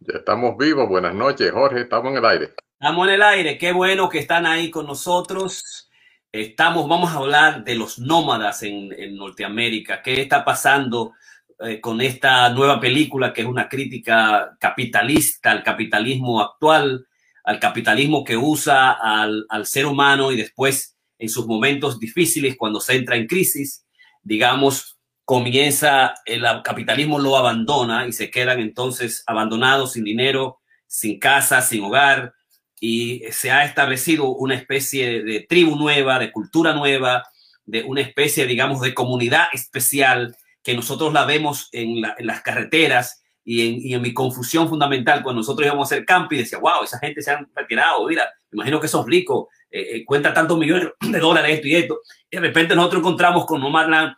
Ya estamos vivos. Buenas noches, Jorge. Estamos en el aire. Estamos en el aire. Qué bueno que están ahí con nosotros. Estamos, vamos a hablar de los nómadas en, en Norteamérica. ¿Qué está pasando eh, con esta nueva película que es una crítica capitalista al capitalismo actual, al capitalismo que usa al, al ser humano y después en sus momentos difíciles, cuando se entra en crisis, digamos, comienza, el capitalismo lo abandona y se quedan entonces abandonados, sin dinero, sin casa, sin hogar, y se ha establecido una especie de tribu nueva, de cultura nueva, de una especie, digamos, de comunidad especial que nosotros la vemos en, la, en las carreteras y en, mi confusión fundamental cuando nosotros íbamos a hacer campo y decía, wow, esa gente se han retirado, mira, imagino que esos ricos eh, eh, cuenta tantos millones de dólares esto y esto, y de repente nosotros encontramos con Nomadland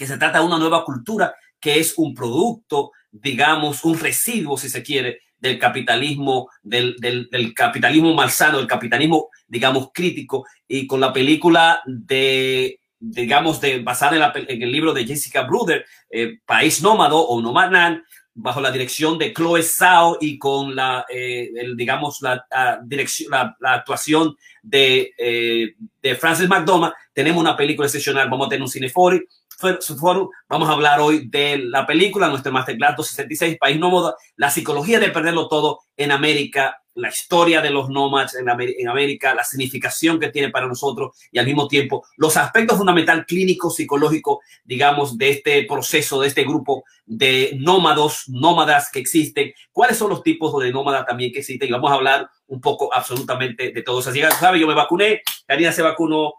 que se trata de una nueva cultura que es un producto, digamos, un residuo, si se quiere, del capitalismo, del, del, del, capitalismo malsano, del capitalismo, digamos, crítico. Y con la película de, digamos, de, basada en, la, en el libro de Jessica Bruder, eh, País Nómado o Nomadland, bajo la dirección de Chloe Zhao y con la, eh, el, digamos, la, la dirección, la, la, actuación de, eh, de Francis McDormand, tenemos una película excepcional. Vamos a tener un cinefori Forum. Vamos a hablar hoy de la película, nuestro Masterclass 266, País Nómada, la psicología de perderlo todo en América, la historia de los nómadas en, en, América, la significación que tiene para nosotros y al mismo tiempo los aspectos fundamentales clínicos, psicológicos, digamos, de este proceso, de este grupo de nómados, nómadas que existen, cuáles son los tipos de nómadas también que existen y vamos a hablar un poco absolutamente de todos. Así que, ¿sabe? Yo me vacuné, Karina se vacunó,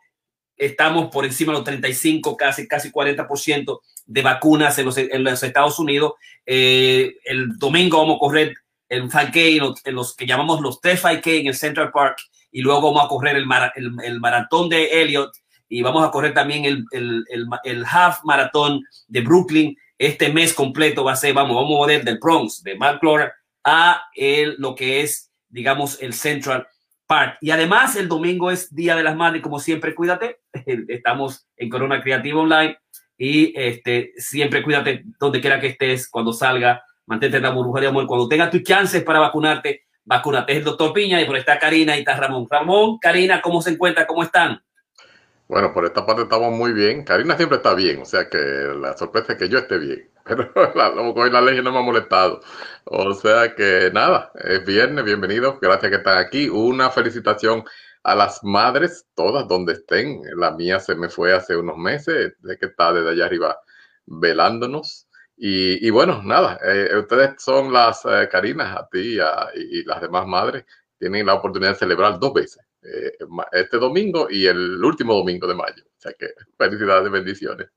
estamos por encima de los 35, casi, casi 40% de vacunas en los, Estados Unidos. Eh, el domingo vamos a correr el 5K, en los, que llamamos los T5K en el Central Park, y luego vamos a correr el, mar, el, el maratón de Elliot, y vamos a correr también el, half maratón de Brooklyn. Este mes completo va a ser, vamos, vamos a mover del Bronx, de McClure, a lo que es, digamos, el Central Y además el domingo es Día de las Madres, como siempre, cuídate. Estamos en Corona Creativa Online y este, siempre cuídate donde quiera que estés, cuando salga, mantente en la burbuja de amor. Cuando tengas tus chances para vacunarte, vacúnate. Es el doctor Piña y por está Karina y está Ramón. Ramón, Karina, ¿cómo se encuentra? ¿Cómo están? Bueno, por esta parte estamos muy bien. Karina siempre está bien, o sea que la sorpresa es que yo esté bien. Pero la, la ley no me ha molestado. O sea que nada, es viernes, bienvenidos, gracias que están aquí. Una felicitación a las madres, todas donde estén. La mía se me fue hace unos meses, de que está desde allá arriba velándonos. Y, y bueno, nada, eh, ustedes son las eh, Karinas, a ti a, y las demás madres, tienen la oportunidad de celebrar dos veces eh, este domingo y el último domingo de mayo. O sea que felicidades, bendiciones.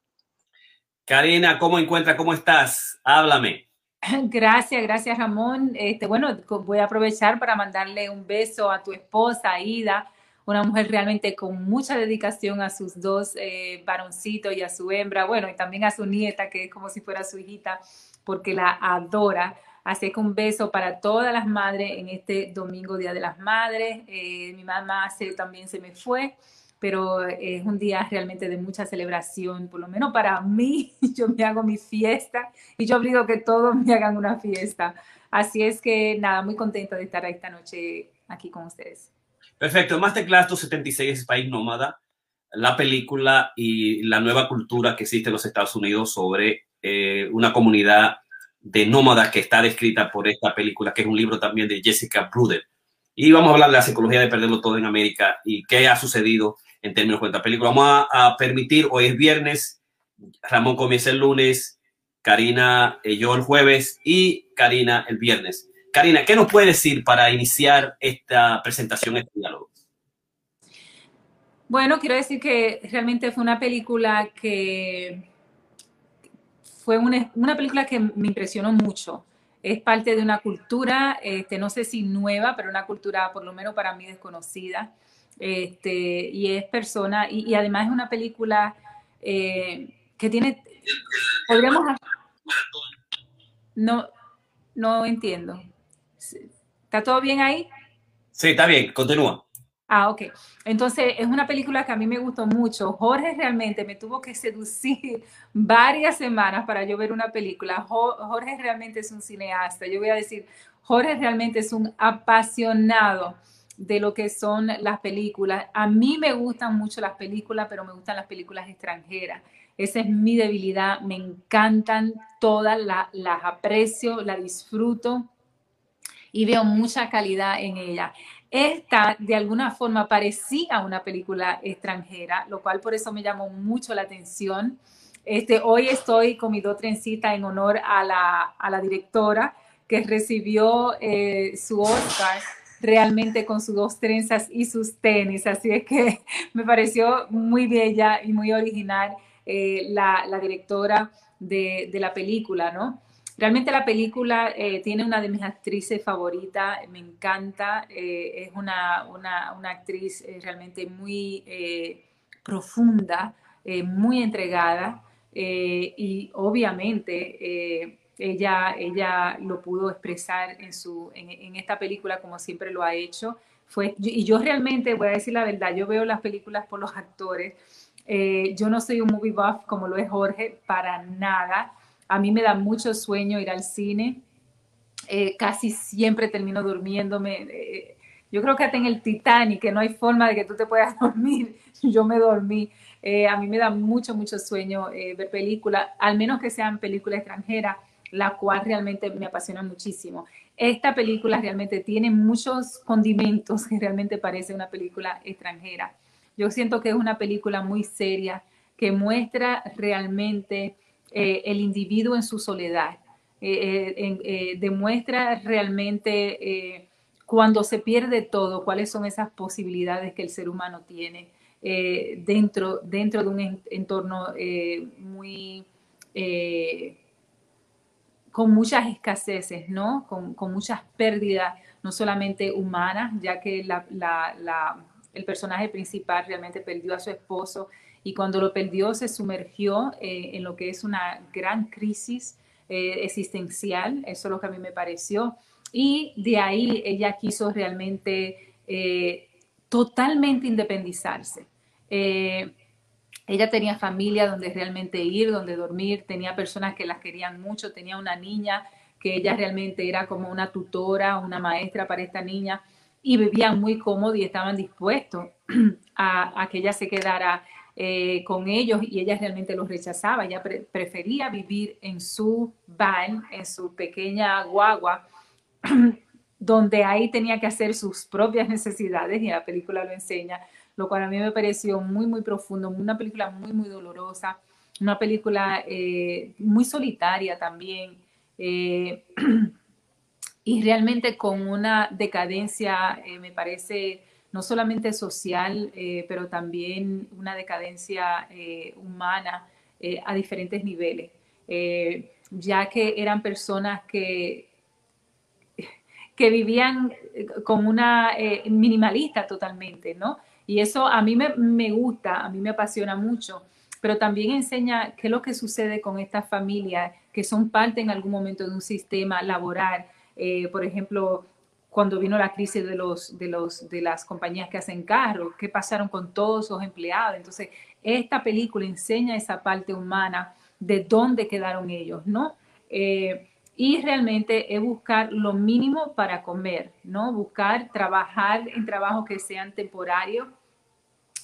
Karina, ¿cómo encuentras? ¿Cómo estás? Háblame. Gracias, gracias Ramón. Este, bueno, voy a aprovechar para mandarle un beso a tu esposa, Aida, una mujer realmente con mucha dedicación a sus dos eh, varoncitos y a su hembra, bueno, y también a su nieta, que es como si fuera su hijita, porque la adora. Así que un beso para todas las madres en este domingo, Día de las Madres. Eh, mi mamá se, también se me fue, pero es un día realmente de mucha celebración, por lo menos para mí. Yo me hago mi fiesta y yo obligo que todos me hagan una fiesta. Así es que nada, muy contenta de estar esta noche aquí con ustedes. Perfecto. Masterclass 276 es País Nómada, la película y la nueva cultura que existe en los Estados Unidos sobre eh, una comunidad de nómadas que está descrita por esta película, que es un libro también de Jessica Bruder. Y vamos a hablar de la psicología de perderlo todo en América y qué ha sucedido en términos de esta película. Vamos a, a, permitir, hoy es viernes, Ramón comienza el lunes, Karina, eh, yo el jueves y Karina el viernes. Karina, ¿qué nos puede decir para iniciar esta presentación, este diálogo? Bueno, quiero decir que realmente fue una película que fue una, una, película que me impresionó mucho. Es parte de una cultura, este, no sé si nueva, pero una cultura por lo menos para mí desconocida. Este, y es persona, y, y además es una película eh, que tiene, podríamos... No, no entiendo. ¿Está todo bien ahí? Sí, está bien, continúa. Ah, ok. Entonces, es una película que a mí me gustó mucho. Jorge realmente me tuvo que seducir varias semanas para yo ver una película. Jorge realmente es un cineasta. Yo voy a decir, Jorge realmente es un apasionado de lo que son las películas. A mí me gustan mucho las películas, pero me gustan las películas extranjeras. Esa es mi debilidad. Me encantan todas, las aprecio, las disfruto y veo mucha calidad en ella. Esta de alguna forma parecía una película extranjera, lo cual por eso me llamó mucho la atención. Este, hoy estoy con mi dos trencitas en honor a la, a la directora que recibió eh, su Oscar realmente con sus dos trenzas y sus tenis. Así es que me pareció muy bella y muy original eh, la, directora de, la película, ¿no? Realmente la película eh, tiene una de mis actrices favoritas, me encanta, es una, una, actriz realmente muy profunda, muy entregada y obviamente ella, ella lo pudo expresar en, su, en, esta película como siempre lo ha hecho. Fue, y yo realmente, voy a decir la verdad, yo veo las películas por los actores. Eh, yo no soy un movie buff como lo es Jorge, para nada. A mí me da mucho sueño ir al cine. Eh, casi siempre termino durmiéndome. Eh, yo creo que hasta en el Titanic, que no hay forma de que tú te puedas dormir, yo me dormí. a mí me da mucho, mucho sueño ver películas, al menos que sean películas extranjeras la cual realmente me apasiona muchísimo. Esta película realmente tiene muchos condimentos que realmente parece una película extranjera. Yo siento que es una película muy seria que muestra realmente eh, el individuo en su soledad, eh, eh, demuestra realmente cuando se pierde todo, cuáles son esas posibilidades que el ser humano tiene dentro, dentro de un entorno muy con muchas escaseces, ¿no? Con, muchas pérdidas, no solamente humanas, ya que el personaje principal realmente perdió a su esposo y cuando lo perdió se sumergió eh, en lo que es una gran crisis eh, existencial, eso es lo que a mí me pareció. Y de ahí ella quiso realmente eh, totalmente independizarse. Ella tenía familia donde realmente ir, donde dormir, tenía personas que las querían mucho, tenía una niña que ella realmente era como una tutora, una maestra para esta niña y vivían muy cómodo y estaban dispuestos a, que ella se quedara eh, con ellos y ella realmente los rechazaba. Ella prefería vivir en su van, en su pequeña guagua, donde ahí tenía que hacer sus propias necesidades y la película lo enseña lo cual a mí me pareció muy, muy profundo, una película muy, muy dolorosa, una película eh, muy solitaria también. Eh, y realmente con una decadencia, eh, me parece, no solamente social, pero también una decadencia humana a diferentes niveles, ya que eran personas que, que vivían como una minimalista totalmente, ¿no? Y eso a mí me, gusta, a mí me apasiona mucho, pero también enseña qué es lo que sucede con estas familias que son parte en algún momento de un sistema laboral. Eh, por ejemplo, cuando vino la crisis de, los, de, los, de las compañías que hacen carros, qué pasaron con todos esos empleados. Entonces, esta película enseña esa parte humana de dónde quedaron ellos, ¿no? Eh, y realmente es buscar lo mínimo para comer, ¿no? Buscar trabajar en trabajos que sean temporarios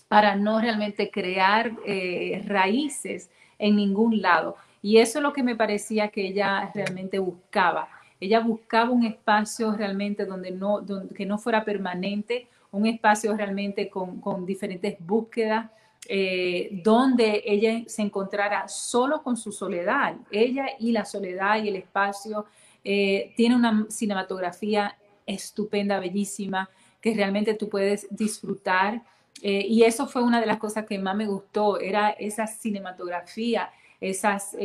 para no realmente crear eh, raíces en ningún lado. Y eso es lo que me parecía que ella realmente buscaba. Ella buscaba un espacio realmente donde no, que no fuera permanente, un espacio realmente con, con diferentes búsquedas, eh, donde ella se encontrara solo con su soledad, ella y la soledad y el espacio. Eh, tiene una cinematografía estupenda, bellísima, que realmente tú puedes disfrutar. Eh, y eso fue una de las cosas que más me gustó, era esa cinematografía, esas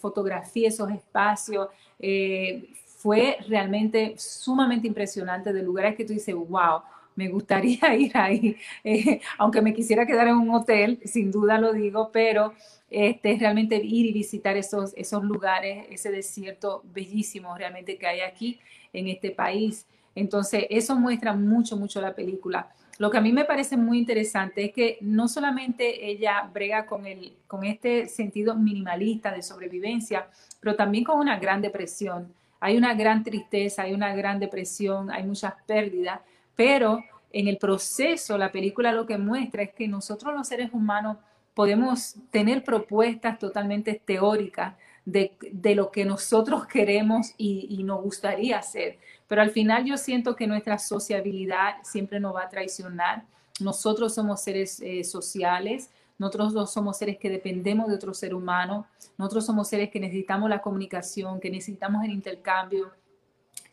fotografías, esos espacios. fue realmente sumamente impresionante de lugares que tú dices, wow, me gustaría ir ahí, eh, aunque me quisiera quedar en un hotel, sin duda lo digo, pero este, realmente ir y visitar esos, esos lugares, ese desierto bellísimo realmente que hay aquí en este país. Entonces, eso muestra mucho, mucho la película. Lo que a mí me parece muy interesante es que no solamente ella brega con, el, con este sentido minimalista de sobrevivencia, pero también con una gran depresión hay una gran tristeza, hay una gran depresión, hay muchas pérdidas, pero en el proceso la película lo que muestra es que nosotros los seres humanos podemos tener propuestas totalmente teóricas de, lo que nosotros queremos y, nos gustaría hacer. Pero al final yo siento que nuestra sociabilidad siempre nos va a traicionar. Nosotros somos seres eh, sociales, nosotros somos seres que dependemos de otro ser humano, nosotros somos seres que necesitamos la comunicación, que necesitamos el intercambio,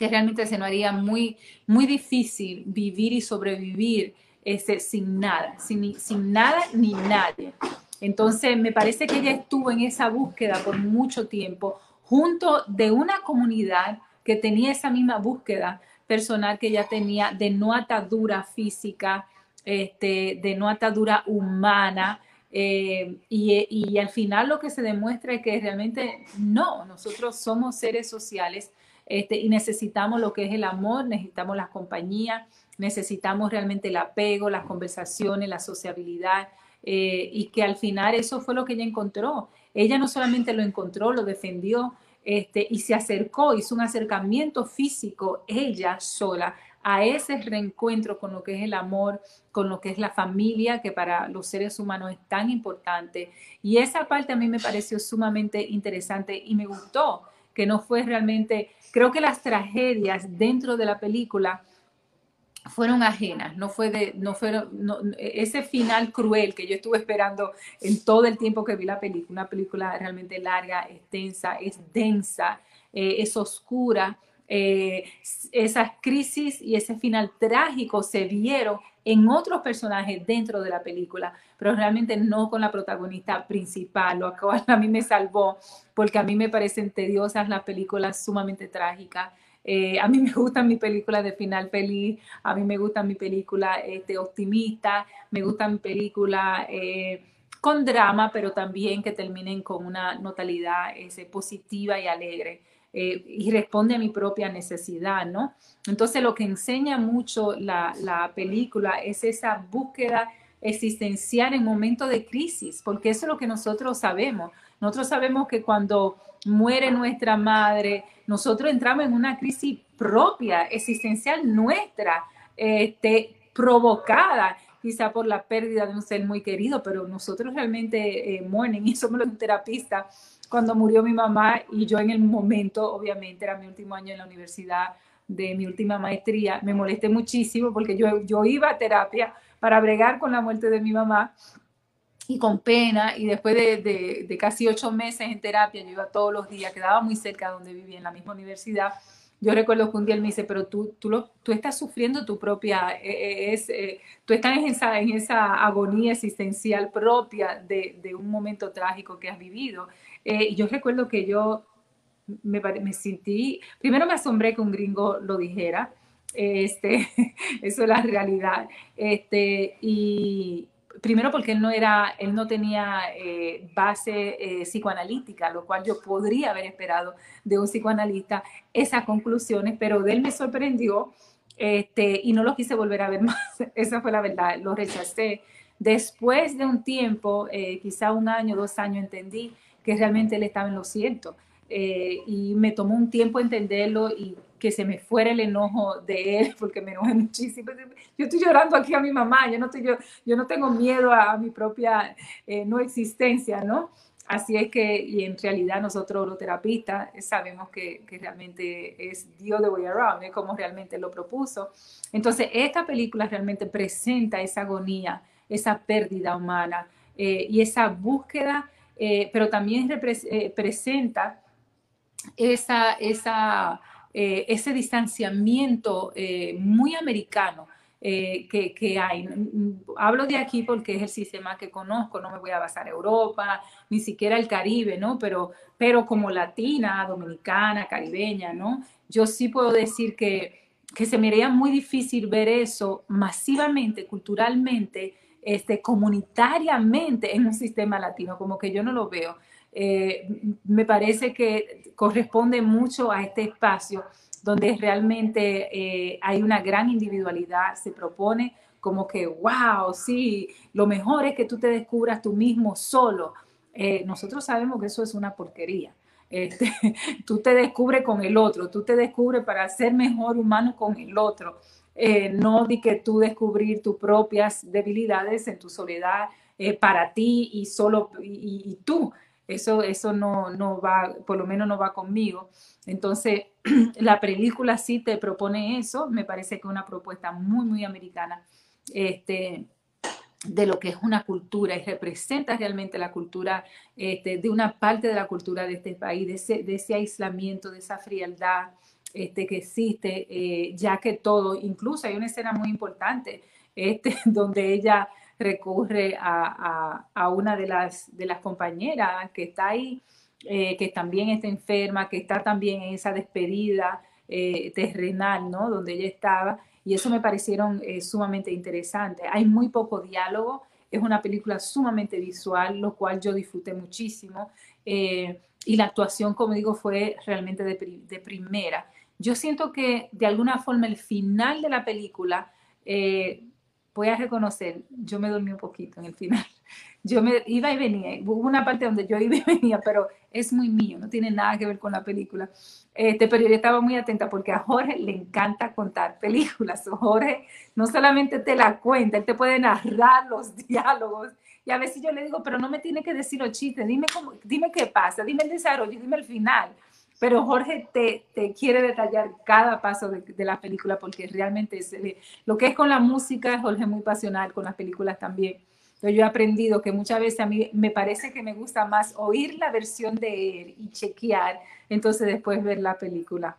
que realmente se nos haría muy, muy difícil vivir y sobrevivir este, sin nada, sin, sin nada ni nadie. Entonces, me parece que ella estuvo en esa búsqueda por mucho tiempo, junto de una comunidad que tenía esa misma búsqueda personal que ella tenía de no atadura física, este, de no atadura humana. Eh, y, y, al final lo que se demuestra es que realmente no, nosotros somos seres sociales este, y necesitamos lo que es el amor, necesitamos la compañía, necesitamos realmente el apego, las conversaciones, la sociabilidad, eh, y que al final eso fue lo que ella encontró. Ella no solamente lo encontró, lo defendió este, y se acercó, hizo un acercamiento físico, ella sola, a ese reencuentro con lo que es el amor, con lo que es la familia, que para los seres humanos es tan importante. Y esa parte a mí me pareció sumamente interesante y me gustó, que no fue realmente, creo que las tragedias dentro de la película fueron ajenas, no fue de, no fueron, ese final cruel que yo estuve esperando en todo el tiempo que vi la película, una película realmente larga, extensa, es densa, eh, es oscura, eh, esas crisis y ese final trágico se vieron en otros personajes dentro de la película, pero realmente no con la protagonista principal, lo cual a mí me salvó, porque a mí me parecen tediosas las películas sumamente trágicas. Eh, a mí me gustan mis películas de final feliz, a mí me gustan mis películas este, optimistas, me gustan películas eh, con drama, pero también que terminen con una notalidad ese, positiva y alegre. Eh, y responde a mi propia necesidad, ¿no? Entonces lo que enseña mucho la, la película es esa búsqueda existencial en momentos de crisis, porque eso es lo que nosotros sabemos. Nosotros sabemos que cuando muere nuestra madre, nosotros entramos en una crisis propia, existencial nuestra, este, provocada quizá por la pérdida de un ser muy querido, pero nosotros realmente eh, mueren y somos los terapistas. Cuando murió mi mamá y yo en el momento, obviamente era mi último año en la universidad de mi última maestría, me molesté muchísimo porque yo, yo iba a terapia para bregar con la muerte de mi mamá y con pena, y después de, casi ocho meses en terapia, yo iba todos los días, quedaba muy cerca de donde vivía, en la misma universidad. Yo recuerdo que un día él me dice, pero tú, tú, lo, tú estás sufriendo tu propia, eh, eh, es, eh, tú estás en esa, en esa agonía existencial propia de, de un momento trágico que has vivido. Y yo recuerdo que yo me, me sentí, primero me asombré que un gringo lo dijera, este, eso es la realidad. Este, y, primero porque él no era, él no tenía eh, base eh, psicoanalítica, lo cual yo podría haber esperado de un psicoanalista esas conclusiones, pero de él me sorprendió este, y no lo quise volver a ver más. Esa fue la verdad, lo rechacé. Después de un tiempo, eh, quizá un año, dos años, entendí que realmente él estaba en lo cierto. y me tomó un tiempo entenderlo y que se me fuera el enojo de él, porque me enojé muchísimo. Yo estoy llorando aquí a mi mamá, yo no, estoy, yo, yo no tengo miedo a, mi propia eh, no existencia, ¿no? Así es que, y en realidad nosotros los terapistas sabemos que, que realmente es Dios de Way Around, es como realmente lo propuso. Entonces, esta película realmente presenta esa agonía, esa pérdida humana eh, y esa búsqueda, eh, pero también presenta esa, eh, ese distanciamiento eh, muy americano eh, que, hay. Hablo de aquí porque es el sistema que conozco, no me voy a basar en Europa, ni siquiera el Caribe, ¿no? Pero, pero como latina, dominicana, caribeña, ¿no? Yo sí puedo decir que, que se me haría muy difícil ver eso masivamente, culturalmente, este, comunitariamente en un sistema latino, como que yo no lo veo. Eh, me parece que corresponde mucho a este espacio donde realmente eh, hay una gran individualidad, se propone como que, wow, sí, lo mejor es que tú te descubras tú mismo solo. Eh, nosotros sabemos que eso es una porquería. Este, tú te descubres con el otro, tú te descubres para ser mejor humano con el otro. Eh, no di que tú descubrir tus propias debilidades en tu soledad eh, para ti y solo y, tú. Eso, eso no, no va, por lo menos no va conmigo. Entonces, la película sí te propone eso, me parece que es una propuesta muy, muy americana. Este, de lo que es una cultura y representa realmente la cultura este, de una parte de la cultura de este país, de ese, de ese aislamiento, de esa frialdad este, que existe, eh, ya que todo, incluso hay una escena muy importante este, donde ella recurre a, a, una de las, de las compañeras que está ahí, eh, que también está enferma, que está también en esa despedida eh, terrenal, ¿no? Donde ella estaba y eso me parecieron sumamente interesante. Hay muy poco diálogo, es una película sumamente visual, lo cual yo disfruté muchísimo. Y la actuación, como digo, fue realmente de, primera. Yo siento que de alguna forma el final de la película, eh, voy a reconocer, yo me dormí un poquito en el final yo me iba y venía, hubo una parte donde yo iba y venía, pero es muy mío, no tiene nada que ver con la película. Este, pero yo estaba muy atenta porque a Jorge le encanta contar películas. Jorge no solamente te la cuenta, él te puede narrar los diálogos. Y a veces yo le digo, pero no me tiene que decir los chistes, dime, cómo, dime qué pasa, dime el desarrollo, dime el final. Pero Jorge te, te quiere detallar cada paso de, de, la película porque realmente es, lo que es con la música, Jorge es muy pasional, con las películas también yo he aprendido que muchas veces a mí me parece que me gusta más oír la versión de él y chequear, entonces después ver la película.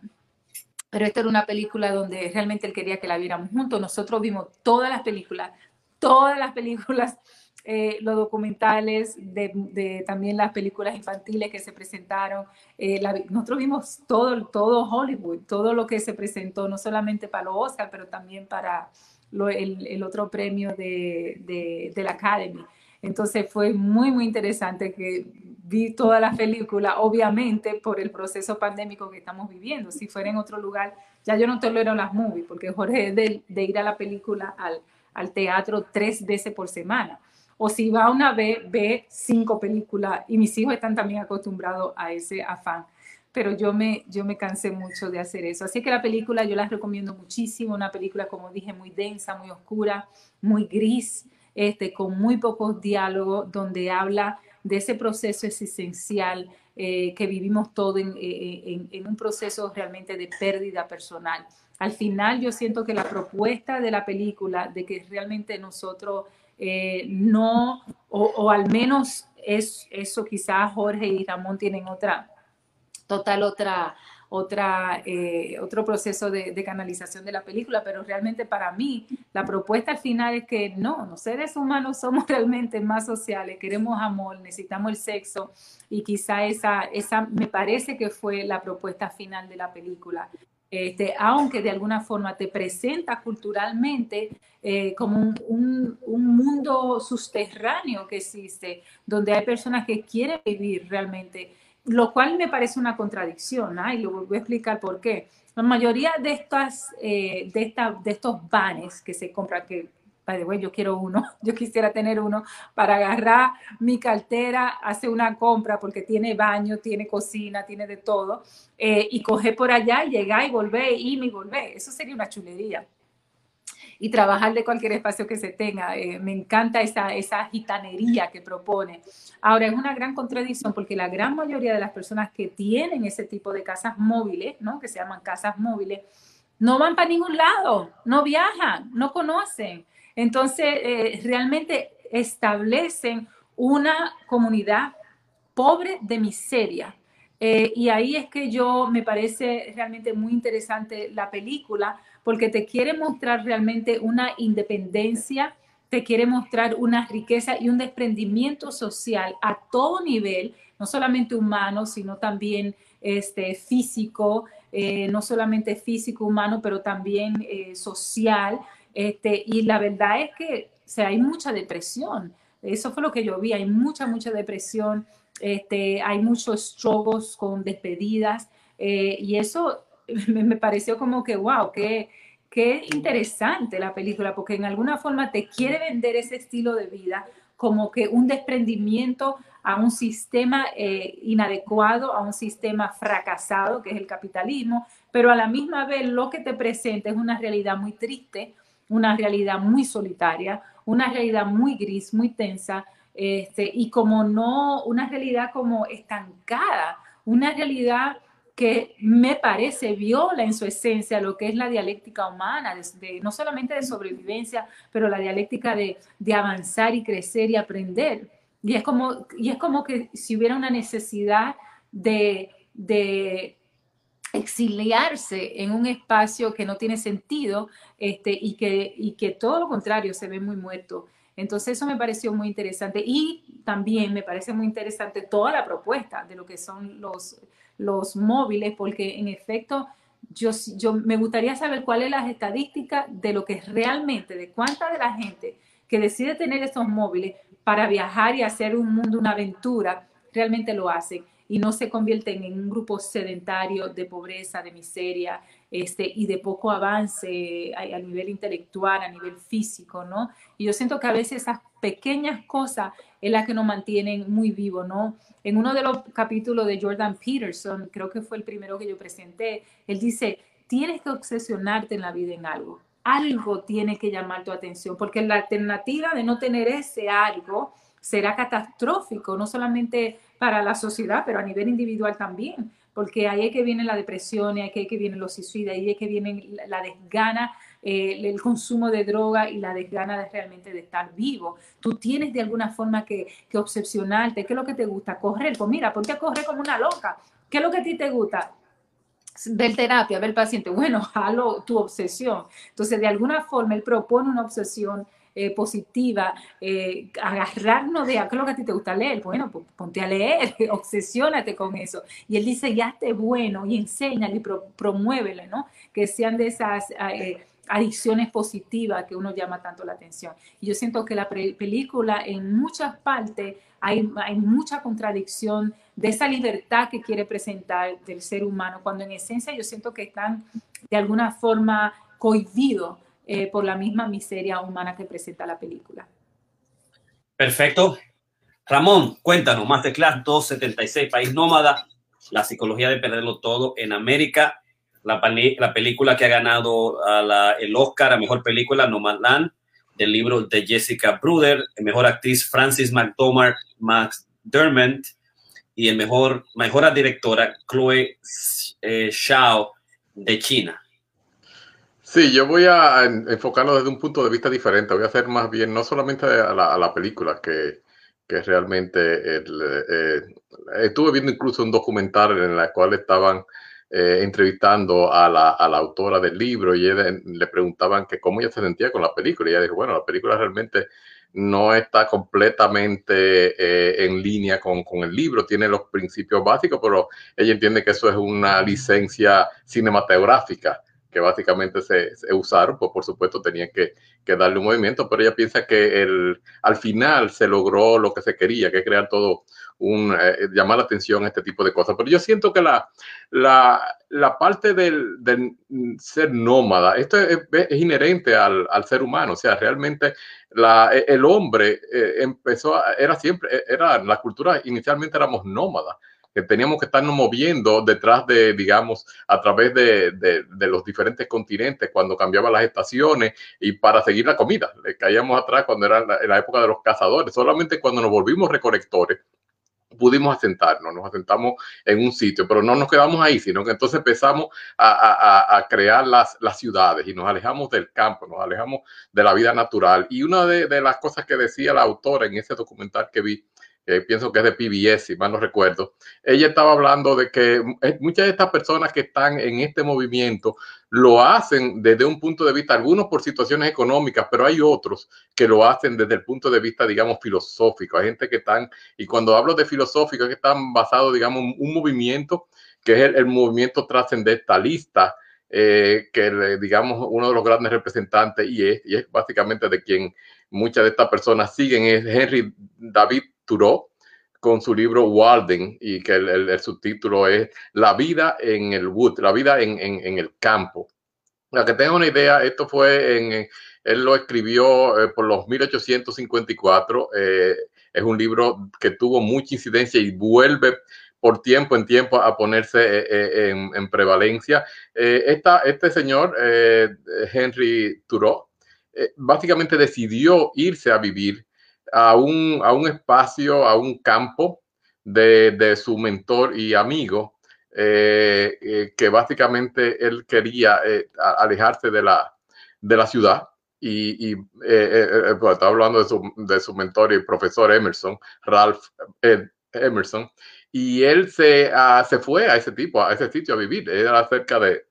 Pero esta era una película donde realmente él quería que la viéramos juntos. Nosotros vimos todas las películas, todas las películas, eh, los documentales, de, también las películas infantiles que se presentaron. Eh, nosotros vimos todo, todo Hollywood, todo lo que se presentó, no solamente para los Oscar, pero también para, el, otro premio de, de, la Academy. Entonces fue muy, muy interesante que vi toda la película, obviamente por el proceso pandémico que estamos viviendo. Si fuera en otro lugar, ya yo no tolero las movies, porque Jorge es de, de ir a la película al, al, teatro tres veces por semana. O si va una vez, ve cinco películas y mis hijos están también acostumbrados a ese afán pero yo me, yo me cansé mucho de hacer eso. Así que la película yo la recomiendo muchísimo, una película, como dije, muy densa, muy oscura, muy gris, este, con muy pocos diálogos, donde habla de ese proceso existencial eh, que vivimos todos en, en, en, un proceso realmente de pérdida personal. Al final yo siento que la propuesta de la película, de que realmente nosotros eh, no, o, o, al menos es eso quizás Jorge y Ramón tienen otra, total otra, otra, eh, otro proceso de, canalización de la película, pero realmente para mí la propuesta al final es que no, los seres humanos somos realmente más sociales, queremos amor, necesitamos el sexo y quizá esa, esa me parece que fue la propuesta final de la película. Este, aunque de alguna forma te presenta culturalmente eh, como un, un, mundo subterráneo que existe, donde hay personas que quieren vivir realmente lo cual me parece una contradicción, ¿ah? y lo voy a explicar por qué. La mayoría de, estas, eh, de, esta, de estos vanes que se compran, que, by yo quiero uno, yo quisiera tener uno para agarrar mi cartera, hacer una compra porque tiene baño, tiene cocina, tiene de todo, eh, y coger por allá y llegar y volver, irme y volver. Eso sería una chulería y trabajar de cualquier espacio que se tenga. Eh, me encanta esa, esa gitanería que propone. Ahora, es una gran contradicción porque la gran mayoría de las personas que tienen ese tipo de casas móviles, ¿no? que se llaman casas móviles, no van para ningún lado, no viajan, no conocen. Entonces, eh, realmente establecen una comunidad pobre de miseria. Eh, y ahí es que yo me parece realmente muy interesante la película, porque te quiere mostrar realmente una independencia, te quiere mostrar una riqueza y un desprendimiento social a todo nivel, no solamente humano, sino también este, físico, eh, no solamente físico, humano, pero también social. Este, y la verdad es que o hay mucha depresión. Eso fue lo que yo vi, hay mucha, mucha depresión, este, hay muchos struggles con despedidas, eh, y eso me, pareció como que, wow, qué, qué interesante la película, porque en alguna forma te quiere vender ese estilo de vida como que un desprendimiento a un sistema eh, inadecuado, a un sistema fracasado, que es el capitalismo, pero a la misma vez lo que te presenta es una realidad muy triste, una realidad muy solitaria, una realidad muy gris, muy tensa, este, y como no, una realidad como estancada, una realidad que me parece viola en su esencia lo que es la dialéctica humana, no solamente de sobrevivencia, pero la dialéctica de, avanzar y crecer y aprender. Y es, como, y es como que si hubiera una necesidad de, de exiliarse en un espacio que no tiene sentido este, y, que, y que todo lo contrario se ve muy muerto. Entonces eso me pareció muy interesante y también me parece muy interesante toda la propuesta de lo que son los, móviles, porque en efecto yo, me gustaría saber cuáles las estadísticas de lo que es realmente, de cuánta de la gente que decide tener estos móviles para viajar y hacer un mundo, una aventura, realmente lo hacen y no se convierten en un grupo sedentario de pobreza, de miseria este, y de poco avance a, a, nivel intelectual, a nivel físico, ¿no? Y yo siento que a veces esas pequeñas cosas es las que nos mantienen muy vivos, ¿no? En uno de los capítulos de Jordan Peterson, creo que fue el primero que yo presenté, él dice, tienes que obsesionarte en la vida en algo. Algo tiene que llamar tu atención, porque la alternativa de no tener ese algo será catastrófico, no solamente para la sociedad, pero a nivel individual también, porque ahí es que viene la depresión, ahí es que vienen los suicidios, ahí es que viene la desgana, eh, el consumo de droga y la desgana de realmente de estar vivo. Tú tienes de alguna forma que, que obsesionarte, ¿qué es lo que te gusta? Correr, pues mira, ponte a correr como una loca. ¿Qué es lo que a ti te gusta? ver terapia, ver paciente, bueno, jalo tu obsesión. Entonces, de alguna forma, él propone una obsesión eh, positiva, eh, agarrarnos de, ¿qué es lo que a ti te gusta leer? Bueno, pues ponte a leer, obsesiónate con eso. Y él dice, ya esté bueno y enséñale y pro, promuévele, ¿no? Que sean de esas... Eh, adicciones positivas que uno llama tanto la atención. Y yo siento que la película en muchas partes hay, hay, mucha contradicción de esa libertad que quiere presentar del ser humano, cuando en esencia yo siento que están de alguna forma cohibidos eh, por la misma miseria humana que presenta la película. Perfecto. Ramón, cuéntanos, Masterclass 276, País Nómada, la psicología de perderlo todo en América, la, la película que ha ganado el Oscar a Mejor Película, Nomadland, del libro de Jessica Bruder, Mejor Actriz Francis McDormand, McDermott y el mejor, mejor directora Chloe eh, Xiao de China. Sí, yo voy a enfocarlo desde un punto de vista diferente. Voy a hacer más bien, no solamente a la, película, que, que realmente eh, estuve viendo incluso un documental en el cual estaban eh, entrevistando a la, a la, autora del libro y le preguntaban que cómo ella se sentía con la película. Y ella dijo, bueno, la película realmente no está completamente eh, en línea con, con, el libro, tiene los principios básicos, pero ella entiende que eso es una licencia cinematográfica que básicamente se, usaron, pues por supuesto tenían que, darle un movimiento, pero ella piensa que al final se logró lo que se quería, que crear todo un, eh, llamar la atención a este tipo de cosas. Pero yo siento que la, la, parte del, ser nómada, esto es, inherente al, ser humano, o sea, realmente la, el hombre eh, empezó, era siempre, era, la cultura inicialmente éramos nómadas que teníamos que estarnos moviendo detrás de, digamos, a través de, de, los diferentes continentes cuando cambiaban las estaciones y para seguir la comida. Le caíamos atrás cuando era la, la época de los cazadores. Solamente cuando nos volvimos recolectores pudimos asentarnos, nos asentamos en un sitio, pero no nos quedamos ahí, sino que entonces empezamos a, a, a crear las, las, ciudades y nos alejamos del campo, nos alejamos de la vida natural. Y una de, de las cosas que decía la autora en ese documental que vi pienso que es de PBS, si mal no recuerdo, ella estaba hablando de que muchas de estas personas que están en este movimiento lo hacen desde un punto de vista, algunos por situaciones económicas, pero hay otros que lo hacen desde el punto de vista, digamos, filosófico. Hay gente que están, y cuando hablo de filosófico, es que están basados, digamos, en un movimiento que es el, movimiento trascendentalista, eh, que digamos uno de los grandes representantes y es, y es básicamente de quien muchas de estas personas siguen, es Henry David Con su libro Walden y que el, subtítulo es La vida en el wood, la vida en, el campo. Para que tengan una idea, esto fue en, él lo escribió eh, por los 1854. Eh, es un libro que tuvo mucha incidencia y vuelve por tiempo en tiempo a ponerse eh, eh, en, prevalencia. Eh, este señor, Henry Thoreau, básicamente decidió irse a vivir a un, a un espacio, a un campo de, su mentor y amigo, que básicamente él quería alejarse de la, de la ciudad y, pues, estaba hablando de su, de su, mentor y profesor Emerson, Ralph Emerson, y él se, uh, se fue a ese tipo, a ese sitio a vivir. Era cerca de,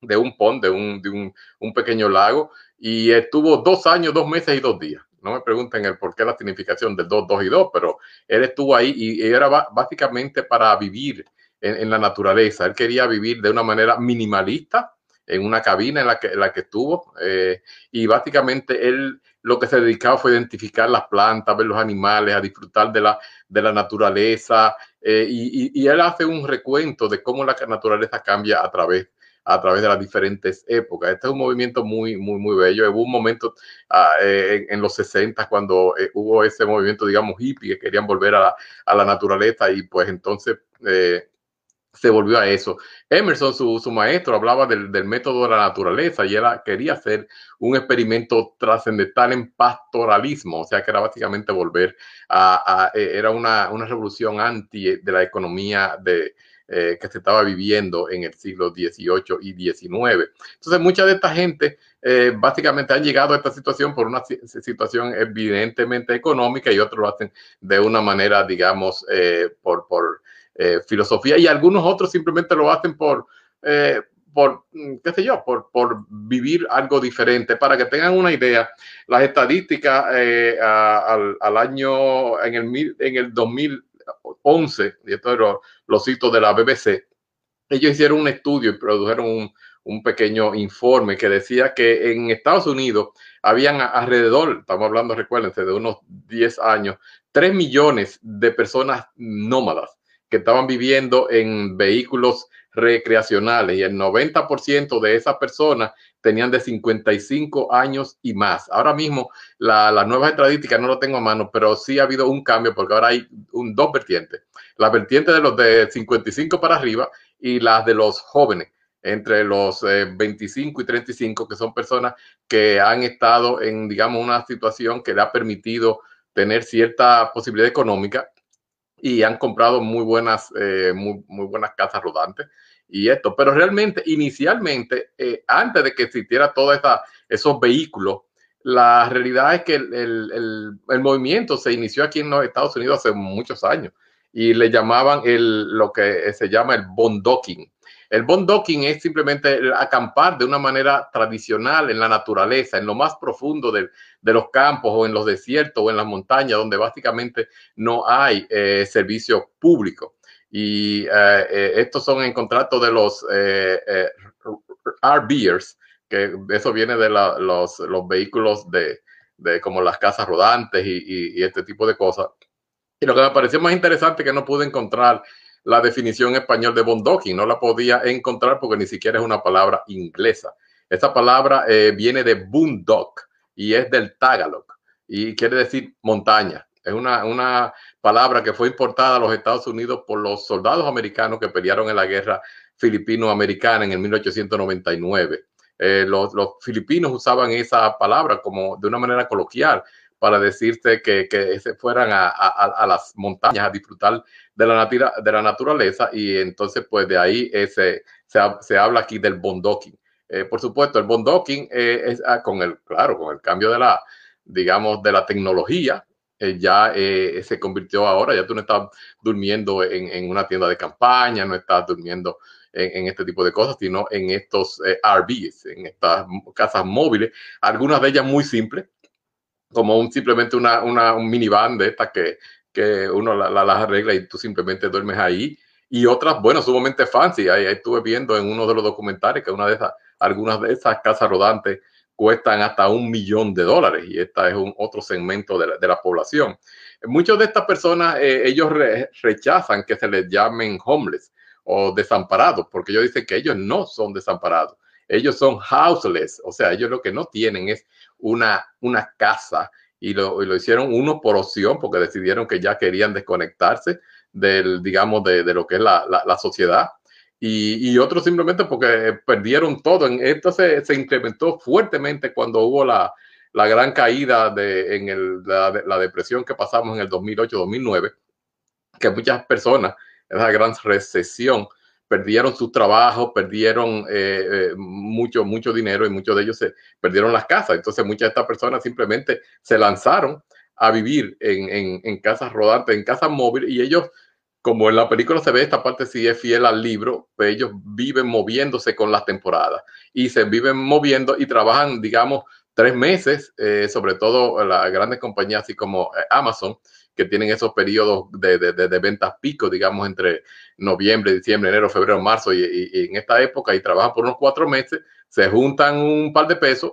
de un pond, de, un, de un, un, pequeño lago, y estuvo dos años, dos meses y dos días. No me pregunten el por qué la significación del dos, dos y dos, pero él estuvo ahí y era básicamente para vivir en, en, la naturaleza. Él quería vivir de una manera minimalista en una cabina en la que, en la que estuvo eh, y básicamente él lo que se dedicaba fue identificar las plantas, ver los animales, a disfrutar de la, de la naturaleza, eh, y, él hace un recuento de cómo la naturaleza cambia a través, a través de las diferentes épocas. Este es un movimiento muy, muy, muy bello. Hubo un momento ah, eh, en, los 60 cuando eh, hubo ese movimiento, digamos, hippie, que querían volver a la, a naturaleza y pues entonces se volvió a eso. Emerson, su, su maestro, hablaba del, del, método de la naturaleza y él quería hacer un experimento trascendental en pastoralismo, o sea que era básicamente volver a, eh, era una, una, revolución anti de la economía de, eh, que se estaba viviendo en el siglo XVIII y XIX. Entonces, mucha de esta gente eh, básicamente han llegado a esta situación por una situación evidentemente económica y otros lo hacen de una manera, digamos, por, por eh, filosofía y algunos otros simplemente lo hacen por, eh, por mm, qué sé yo, por, por vivir algo diferente. Para que tengan una idea, las estadísticas eh, al, al, año, en el, en el 2011, y esto lo, lo de la BBC, ellos hicieron un estudio y produjeron un, un pequeño informe que decía que en Estados Unidos habían alrededor, estamos hablando, recuérdense, de unos 10 años, 3 millones de personas nómadas que estaban viviendo en vehículos recreacionales y el 90% de esas personas tenían de 55 años y más. Ahora mismo la, las nuevas estadísticas no lo tengo a mano, pero sí ha habido un cambio porque ahora hay dos vertientes. La vertiente de los de 55 para arriba y las de los jóvenes entre los 25 eh, y 35, que son personas que han estado en, digamos, una situación que le ha permitido tener cierta posibilidad económica y han comprado muy buenas, eh, muy, buenas casas rodantes y esto. Pero realmente, inicialmente, eh, antes de que existiera todos esos vehículos, la realidad es que el, el, el, movimiento se inició aquí en los Estados Unidos hace muchos años y le llamaban el, lo que se llama el bondocking. El bondocking es simplemente acampar de una manera tradicional en la naturaleza, en lo más profundo de, los campos o en los desiertos o en las montañas, donde básicamente no hay eh, servicio público. Y eh, eh, estos son en contrato de los RVers, que eso viene de los, vehículos de, como las casas rodantes y, este tipo de cosas. Y lo que me pareció más interesante que no pude encontrar la definición español de bondocking, no la podía encontrar porque ni siquiera es una palabra inglesa. Esa palabra eh, viene de boondock y es del tagalog y quiere decir montaña. Es una, una palabra que fue importada a los Estados Unidos por los soldados americanos que pelearon en la guerra filipino-americana en el 1899. Eh, los, los, filipinos usaban esa palabra como de una manera coloquial para decirte que, que se fueran a, a, las montañas a disfrutar de la, de la naturaleza y entonces pues de ahí ese, se, se habla aquí del bondocking. Eh, por supuesto, el bondocking eh, es ah, con el, claro, con el cambio de la, digamos, de la tecnología, eh, ya se convirtió ahora, ya tú no estás durmiendo en, en una tienda de campaña, no estás durmiendo en, en, este tipo de cosas, sino en estos RVs, en estas casas móviles, algunas de ellas muy simples, como simplemente una, una, un minivan de estas que, que uno las la, arregla y tú simplemente duermes ahí. Y otras, bueno, sumamente fancy. Ahí, estuve viendo en uno de los documentales que una de esas, algunas de esas casas rodantes cuestan hasta un millón de dólares y esta es un otro segmento de la, de la población. Muchas de estas personas, eh, ellos re, rechazan que se les llamen homeless o desamparados, porque ellos dicen que ellos no son desamparados, ellos son houseless, o sea, ellos lo que no tienen es una, una casa y lo, y lo, hicieron uno por opción, porque decidieron que ya querían desconectarse del, digamos, de, de lo que es la, la sociedad. Y, y, otros simplemente porque perdieron todo. Esto se, se incrementó fuertemente cuando hubo la, la gran caída de, en el, la, depresión que pasamos en el 2008-2009, que muchas personas, esa gran recesión, perdieron sus trabajos, perdieron eh, eh, mucho, mucho dinero y muchos de ellos se perdieron las casas. Entonces muchas de estas personas simplemente se lanzaron a vivir en, en casas rodantes, en casas móviles y ellos como en la película se ve, esta parte sí es fiel al libro, pues ellos viven moviéndose con las temporadas y se viven moviendo y trabajan, digamos, tres meses, eh, sobre todo las grandes compañías así como eh, Amazon, que tienen esos periodos de, de, ventas pico, digamos, entre noviembre, diciembre, enero, febrero, marzo, y, en esta época, y trabajan por unos cuatro meses, se juntan un par de pesos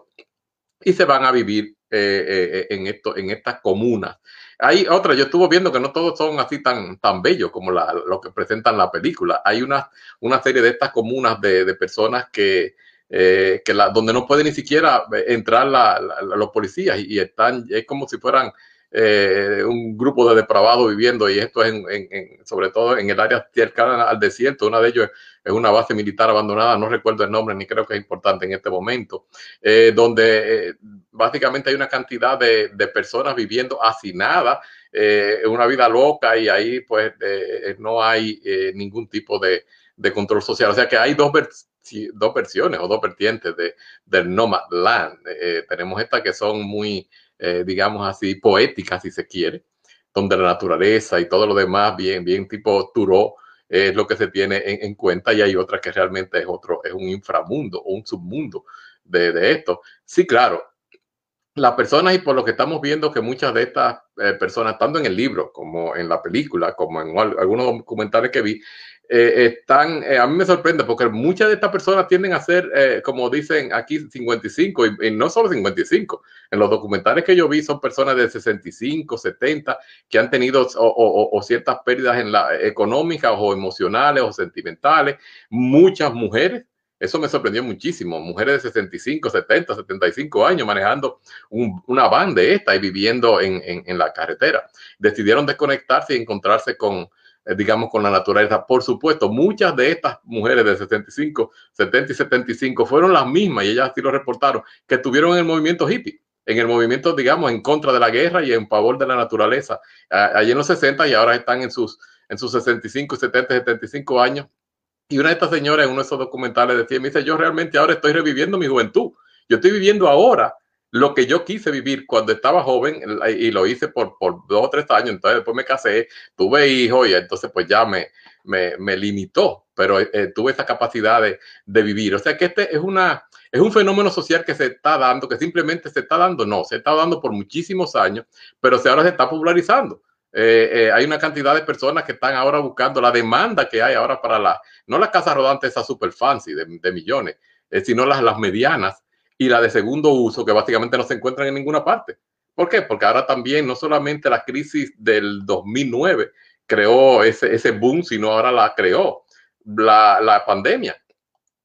y se van a vivir eh, en, esto, en estas comunas hay otra, yo estuve viendo que no todos son así tan, tan bellos como la, lo que presentan la película. Hay una, una serie de estas comunas de, de personas que, eh, que la, donde no pueden ni siquiera entrar la, los policías y, están, es como si fueran eh, un grupo de depravados viviendo y esto es en, sobre todo en el área cercana al desierto. Una de ellos es una base militar abandonada, no recuerdo el nombre ni creo que es importante en este momento, eh, donde eh, básicamente hay una cantidad de, personas viviendo hacinadas, una vida loca y ahí pues no hay ningún tipo de, control social. O sea que hay dos, dos versiones o dos vertientes de, del Nomad Land. tenemos estas que son muy eh, digamos así, poética, si se quiere, donde la naturaleza y todo lo demás, bien, bien tipo Turó, es lo que se tiene en, en, cuenta y hay otra que realmente es otro, es un inframundo o un submundo de, de esto. Sí, claro, las personas y por lo que estamos viendo que muchas de estas eh, personas, tanto en el libro como en la película, como en algunos documentales que vi, eh, están, eh, a mí me sorprende porque muchas de estas personas tienden a ser, eh, como dicen aquí, 55 y, no solo 55. En los documentales que yo vi son personas de 65, 70 que han tenido o, ciertas pérdidas en la económicas o emocionales o sentimentales. Muchas mujeres eso me sorprendió muchísimo. Mujeres de 65, 70, 75 años manejando un, una van de esta y viviendo en, en, la carretera. Decidieron desconectarse y encontrarse con, eh, digamos, con la naturaleza. Por supuesto, muchas de estas mujeres de 75, 70 y 75 fueron las mismas, y ellas así lo reportaron, que estuvieron en el movimiento hippie, en el movimiento, digamos, en contra de la guerra y en favor de la naturaleza, allí en los 60 y ahora están en sus, en sus 65, 70, 75 años. Y una de estas señoras en uno de esos documentales decía, me dice, yo realmente ahora estoy reviviendo mi juventud. Yo estoy viviendo ahora lo que yo quise vivir cuando estaba joven y lo hice por, por dos o tres años, entonces después me casé, tuve hijos y entonces pues ya me, me, me limitó, pero eh, tuve esa capacidad de, de, vivir. O sea que este es, una, es un fenómeno social que se está dando, que simplemente se está dando, no, se está dando por muchísimos años, pero se ahora se está popularizando. Eh, eh, hay una cantidad de personas que están ahora buscando la demanda que hay ahora para la, no las casas rodantes esas super fancy de, de millones, sino las, las medianas y la de segundo uso, que básicamente no se encuentran en ninguna parte. ¿Por qué? Porque ahora también no solamente la crisis del 2009 creó ese, ese boom, sino ahora la creó la, la pandemia.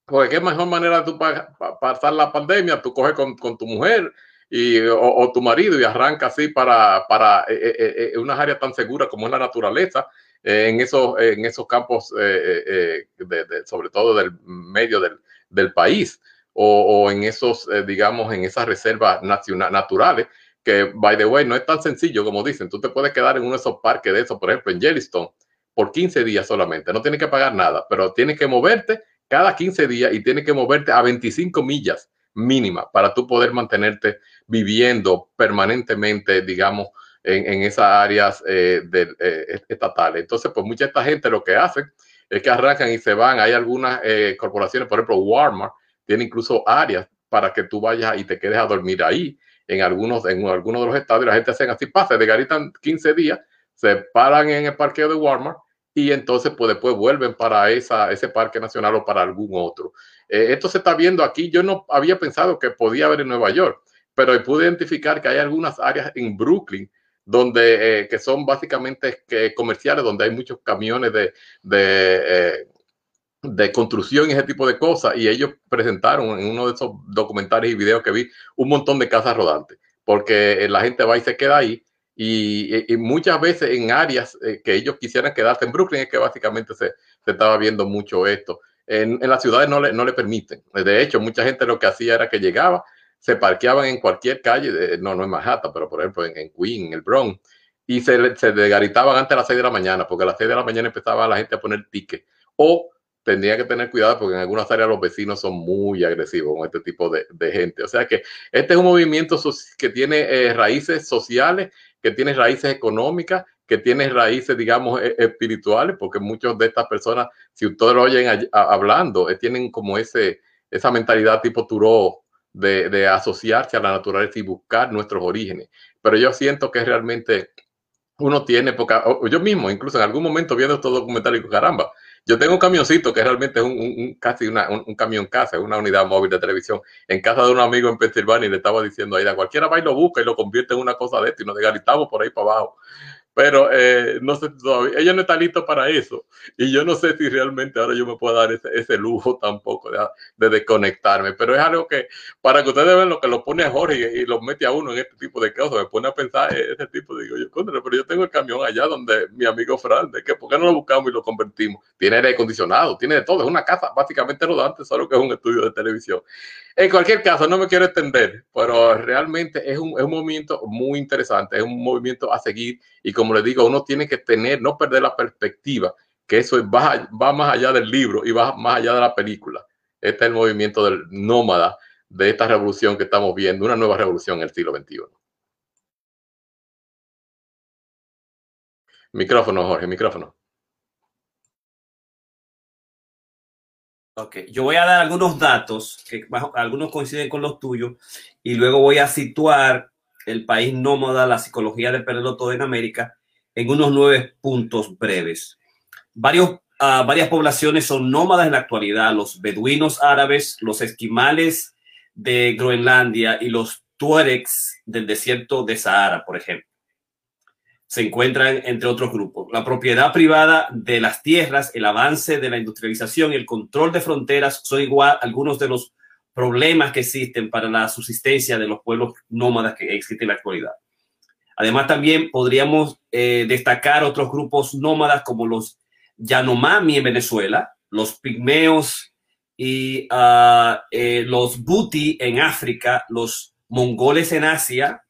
Porque qué mejor manera de tú pa, pa, pasar la pandemia, tú coges con, con tu mujer y, o, tu marido y arranca así para, para eh, eh, eh, unas áreas tan seguras como es la naturaleza, en, esos, en esos campos, sobre todo del medio del, del país o, o en esos, eh, digamos, en esas reservas nacional, naturales, que, by the way, no es tan sencillo como dicen. Tú te puedes quedar en uno de esos parques de esos, por ejemplo, en Yellowstone, por 15 días solamente. No tienes que pagar nada, pero tienes que moverte cada 15 días y tienes que moverte a 25 millas mínima para tú poder mantenerte viviendo permanentemente, digamos, en, en esas áreas eh, de, eh, estatales. Entonces, pues mucha esta gente lo que hace es que arrancan y se van. Hay algunas eh, corporaciones, por ejemplo, Walmart, tiene incluso áreas para que tú vayas y te quedes a dormir ahí. En algunos, en algunos de los estados, la gente hacen así, pase de Garitan 15 días, se paran en el parqueo de Walmart y entonces pues después vuelven para esa, ese parque nacional o para algún otro. Eh, esto se está viendo aquí. Yo no había pensado que podía haber en Nueva York, pero pude identificar que hay algunas áreas en Brooklyn donde eh, que son básicamente que comerciales, donde hay muchos camiones de, de eh, de construcción y ese tipo de cosas. Y ellos presentaron en uno de esos documentales y videos que vi un montón de casas rodantes. porque la gente va y se queda ahí. Y, muchas veces en áreas eh, que ellos quisieran quedarse en Brooklyn es que básicamente se, se estaba viendo mucho esto. En, en, las ciudades no le, no le permiten. De hecho, mucha gente lo que hacía era que llegaba, se parqueaban en cualquier calle, no, no en Manhattan, pero por ejemplo en, en Queen, en el Bronx, y se, se desgaritaban antes de las 6 de la mañana, porque a las 6 de la mañana empezaba la gente a poner ticket. O tendría que tener cuidado porque en algunas áreas los vecinos son muy agresivos con este tipo de, gente. O sea que este es un movimiento que tiene eh, raíces sociales, que tiene raíces económicas, que tiene raíces, digamos, e, espirituales, porque muchos de estas personas, si ustedes lo oyen hablando, eh, tienen como ese, esa mentalidad tipo Turó de, de asociarse a la naturaleza y buscar nuestros orígenes. Pero yo siento que realmente uno tiene, porque yo mismo, incluso en algún momento viendo estos documentales, caramba, yo tengo un camioncito que realmente es un, un, casi una, un, un, camión casa, una unidad móvil de televisión, en casa de un amigo en Pensilvania y le estaba diciendo ahí, cualquiera va y lo busca y lo convierte en una cosa de esto y nos desgaritamos por ahí para abajo pero eh, no sé todavía, ella no está lista para eso. Y yo no sé si realmente ahora yo me puedo dar ese, ese lujo tampoco de, de, desconectarme, pero es algo que, para que ustedes vean lo que lo pone a Jorge y, y lo mete a uno en este tipo de cosas, me pone a pensar ese tipo, digo yo, pero yo tengo el camión allá donde mi amigo Fran, de que ¿por qué no lo buscamos y lo convertimos? Tiene aire acondicionado, tiene de todo, es una casa básicamente rodante, solo que es un estudio de televisión. En cualquier caso, no me quiero extender, pero realmente es un, es un movimiento muy interesante, es un movimiento a seguir y como les digo, uno tiene que tener, no perder la perspectiva, que eso va, va más allá del libro y va más allá de la película. Este es el movimiento del nómada de esta revolución que estamos viendo, una nueva revolución en el siglo XXI. Micrófono, Jorge, micrófono. Ok, yo voy a dar algunos datos, que algunos coinciden con los tuyos, y luego voy a situar el país nómada, la psicología de perderlo todo en América, en unos nueve puntos breves. Varios, uh, varias poblaciones son nómadas en la actualidad, los beduinos árabes, los esquimales de Groenlandia y los tuaregs del desierto de Sahara, por ejemplo se encuentran entre otros grupos. La propiedad privada de las tierras, el avance de la industrialización y el control de fronteras son igual algunos de los problemas que existen para la subsistencia de los pueblos nómadas que existen en la actualidad. Además, también podríamos eh, destacar otros grupos nómadas como los Yanomami en Venezuela, los pigmeos y uh, eh, los Buti en África, los mongoles en Asia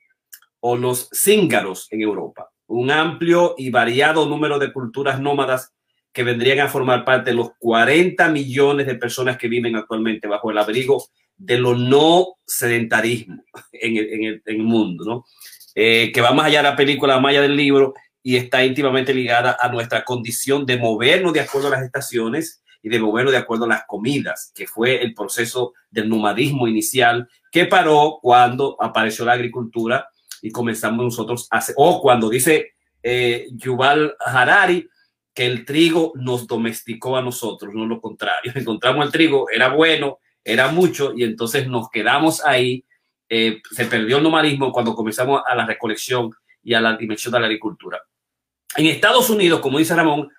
o los cíngaros en Europa un amplio y variado número de culturas nómadas que vendrían a formar parte de los 40 millones de personas que viven actualmente bajo el abrigo de lo no sedentarismo en el, en el, mundo, ¿no? Eh, que va más allá de la película, allá del libro y está íntimamente ligada a nuestra condición de movernos de acuerdo a las estaciones y de movernos de acuerdo a las comidas, que fue el proceso del nomadismo inicial que paró cuando apareció la agricultura y comenzamos nosotros a hacer, o cuando dice eh, Yuval Harari que el trigo nos domesticó a nosotros, no lo contrario. Encontramos el trigo, era bueno, era mucho, y entonces nos quedamos ahí. Eh, se perdió el nomadismo cuando comenzamos a la recolección y a la dimensión de la agricultura. En Estados Unidos, como dice Ramón,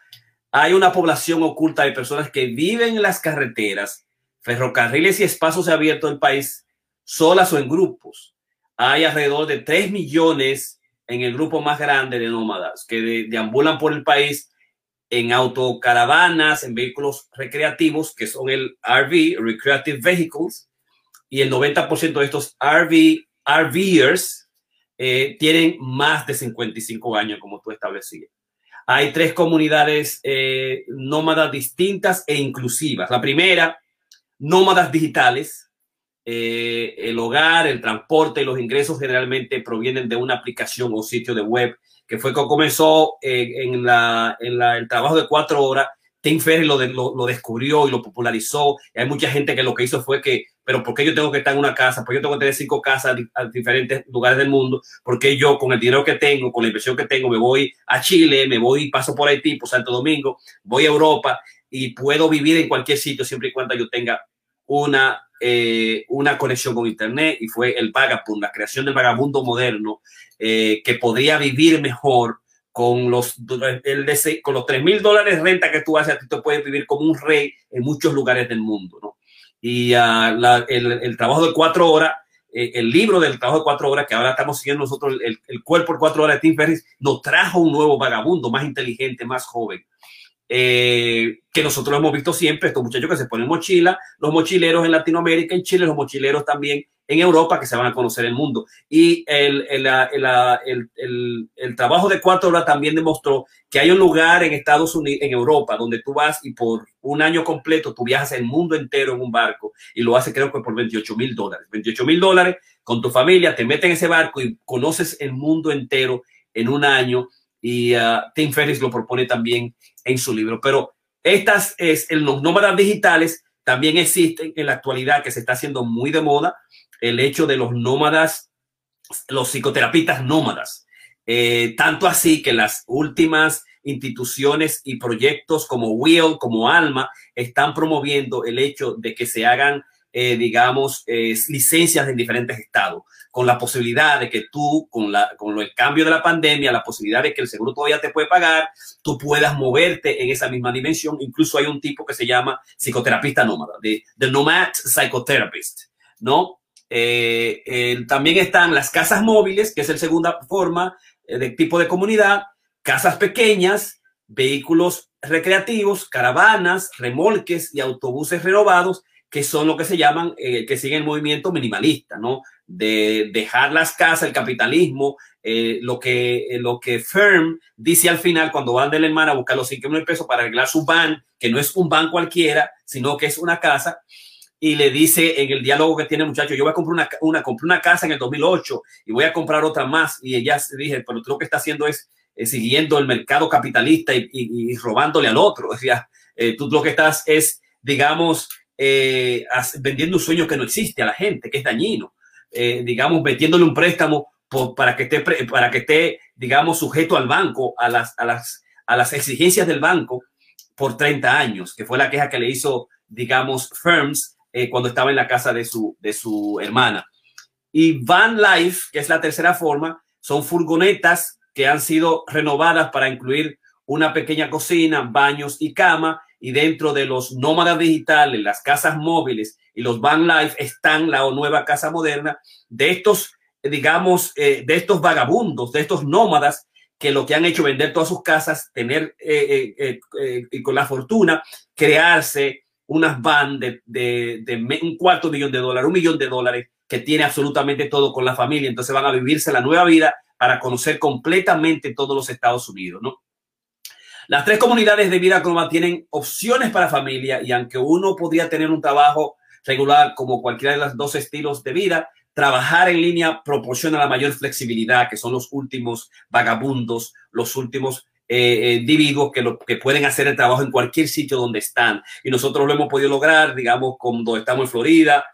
hay una población oculta de personas que viven en las carreteras, ferrocarriles y espacios abiertos del país, solas o en grupos hay alrededor de 3 millones en el grupo más grande de nómadas que de, deambulan por el país en autocaravanas, en vehículos recreativos, que son el RV, Recreative Vehicles, y el 90% de estos RV, RVers eh, tienen más de 55 años, como tú establecías. Hay tres comunidades eh, nómadas distintas e inclusivas. La primera, nómadas digitales, eh, el hogar, el transporte y los ingresos generalmente provienen de una aplicación o sitio de web, que fue que comenzó eh, en, la, en la, el trabajo de cuatro horas. Tim Ferry lo, de, lo, lo, descubrió y lo popularizó. Y hay mucha gente que lo que hizo fue que, pero ¿por qué yo tengo que estar en una casa? ¿Por qué yo tengo que tener cinco casas a diferentes lugares del mundo? porque yo con el dinero que tengo, con la inversión que tengo, me voy a Chile, me voy, paso por Haití, por Santo Domingo, voy a Europa y puedo vivir en cualquier sitio siempre y cuando yo tenga una eh, una conexión con Internet y fue el vagabundo, la creación del vagabundo moderno eh, que podría vivir mejor con los, el con los 3 mil dólares renta que tú haces, tú puedes vivir como un rey en muchos lugares del mundo. ¿no? Y uh, el, trabajo de cuatro horas eh, el libro del trabajo de cuatro horas, que ahora estamos siguiendo nosotros, el, el cuerpo de cuatro horas de Tim Ferriss, nos trajo un nuevo vagabundo, más inteligente, más joven. Eh, que nosotros hemos visto siempre, estos muchachos que se ponen mochila, los mochileros en Latinoamérica, en Chile, los mochileros también en Europa que se van a conocer el mundo. Y el, el, el, el, trabajo de cuatro horas también demostró que hay un lugar en Estados Unidos, en Europa, donde tú vas y por un año completo tú viajas el mundo entero en un barco y lo haces creo que por 28 mil dólares. 28 mil dólares con tu familia, te metes en ese barco y conoces el mundo entero en un año y uh, Tim Ferriss lo propone también en su libro. Pero estas es en los nómadas digitales también existen en la actualidad que se está haciendo muy de moda el hecho de los nómadas, los psicoterapistas nómadas. Eh, tanto así que las últimas instituciones y proyectos como Will, como Alma, están promoviendo el hecho de que se hagan, eh, digamos, licencias en diferentes estados, con la posibilidad de que tú, con, la, con el cambio de la pandemia, la posibilidad de que el seguro todavía te puede pagar, tú puedas moverte en esa misma dimensión. Incluso hay un tipo que se llama psicoterapista nómada, de The Nomad Psychotherapist, ¿no? Eh, también están las casas móviles, que es la segunda forma eh, de tipo de comunidad, casas pequeñas, vehículos recreativos, caravanas, remolques y autobuses renovados, que son lo que se llaman, eh, que siguen el movimiento minimalista, ¿no? De dejar las casas, el capitalismo, lo, que, lo que Firm dice al final cuando van de la hermana a buscar los 5 mil pesos para arreglar su van, que no es un van cualquiera, sino que es una casa, y le dice en el diálogo que tiene muchacho, yo voy a comprar una, una, compré una casa en el 2008 y voy a comprar otra más. Y ella dije, pero tú lo que está haciendo es eh, siguiendo el mercado capitalista y, y, robándole al otro. O sea, eh, tú lo que estás es, digamos, eh, vendiendo un sueño que no existe a la gente, que es dañino. Digamos, metiéndole un préstamo para, que esté, para que esté, digamos, sujeto al banco, a las, a, las, a las exigencias del banco por 30 años, que fue la queja que le hizo, digamos, Firms eh, cuando estaba en la casa de su, de su hermana. Y Van Life, que es la tercera forma, son furgonetas que han sido renovadas para incluir una pequeña cocina, baños y cama. Y dentro de los nómadas digitales, las casas móviles y los van life están la nueva casa moderna de estos, digamos, eh, de estos vagabundos, de estos nómadas que lo que han hecho vender todas sus casas, tener eh, y con la fortuna crearse unas van de, un cuarto millón de dólares, un millón de dólares, que tiene absolutamente todo con la familia. Entonces van a vivirse la nueva vida para conocer completamente todos los Estados Unidos, ¿no? Las tres comunidades de vida crónica tienen opciones para familia y aunque uno podría tener un trabajo regular como cualquiera de los dos estilos de vida, trabajar en línea proporciona la mayor flexibilidad, que son los últimos vagabundos, los últimos eh, individuos que, lo, que pueden hacer el trabajo en cualquier sitio donde están. Y nosotros lo hemos podido lograr, digamos, cuando estamos en Florida,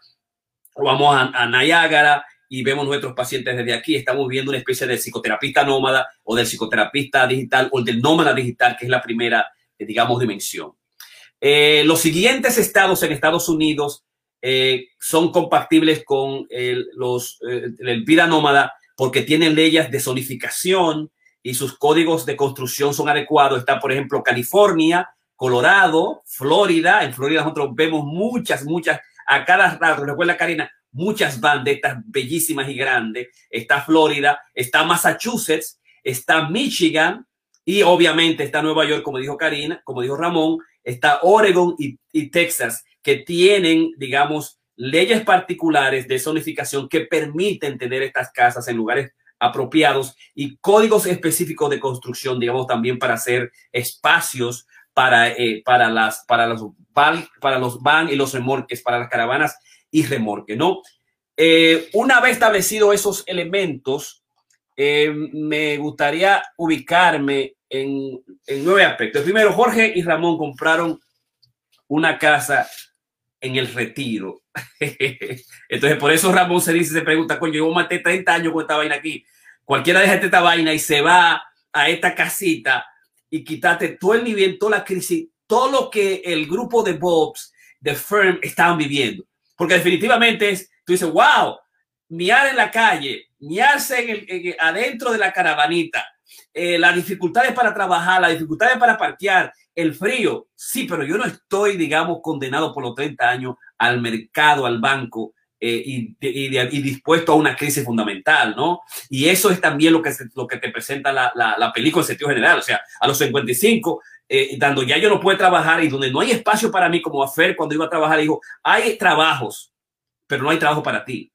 o vamos a, a Niágara y vemos nuestros pacientes desde aquí. Estamos viendo una especie de psicoterapista nómada o del psicoterapista digital o del nómada digital, que es la primera, eh, digamos, dimensión. Eh, los siguientes estados en Estados Unidos eh, son compatibles con el, los, el vida nómada porque tienen leyes de zonificación, y sus códigos de construcción son adecuados. Está, por ejemplo, California, Colorado, Florida. En Florida nosotros vemos muchas, muchas, a cada rato, recuerda Karina, muchas bandas estas bellísimas y grandes. Está Florida, está Massachusetts, está Michigan y obviamente está Nueva York, como dijo Karina, como dijo Ramón, está Oregon y, Texas, que tienen, digamos, leyes particulares de zonificación que permiten tener estas casas en lugares apropiados y códigos específicos de construcción, digamos, también para hacer espacios para, eh, para, las, para, los, para los van y los remorques, para las caravanas y remorque, ¿no? Eh, una vez establecidos esos elementos, eh, me gustaría ubicarme en, nueve aspectos. Primero, Jorge y Ramón compraron una casa en el retiro. Entonces, por eso Ramón se dice, se pregunta, coño, yo maté 30 años con esta vaina aquí. Cualquiera deja esta vaina y se va a esta casita y quítate todo el nivel, toda la crisis, todo lo que el grupo de Bobs, de Firm, estaban viviendo. Porque definitivamente es, tú dices, wow, miar en la calle, miarse en adentro de la caravanita, eh, las dificultades para trabajar, las dificultades para parquear, el frío. Sí, pero yo no estoy, digamos, condenado por los 30 años al mercado, al banco, eh, y, y, dispuesto a una crisis fundamental, ¿no? Y eso es también lo que, lo que te presenta la, la, la película en sentido general. O sea, a los 55, eh, dando ya yo no puedo trabajar y donde no hay espacio para mí, como Afer cuando iba a trabajar, dijo, hay trabajos, pero no hay trabajo para ti.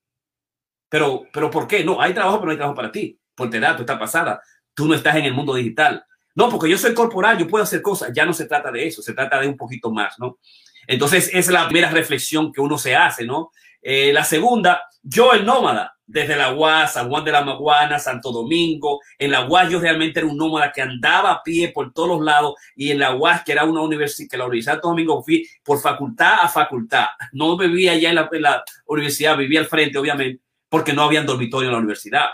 Pero, pero ¿por qué? No, hay trabajo, pero no hay trabajo para ti. Por te tú estás pasada. Tú no estás en el mundo digital. No, porque yo soy corporal, yo puedo hacer cosas. Ya no se trata de eso, se trata de un poquito más, ¿no? Entonces, es la primera reflexión que uno se hace, ¿no? Eh, la segunda, yo el nómada, desde la UAS, San Juan de la Maguana, Santo Domingo. En la UAS yo realmente era un nómada que andaba a pie por todos los lados y en la UAS, que era una universidad, que la Universidad de Santo Domingo fui por facultad a facultad. No vivía allá en la, en la universidad, vivía al frente, obviamente, porque no había dormitorio en la universidad.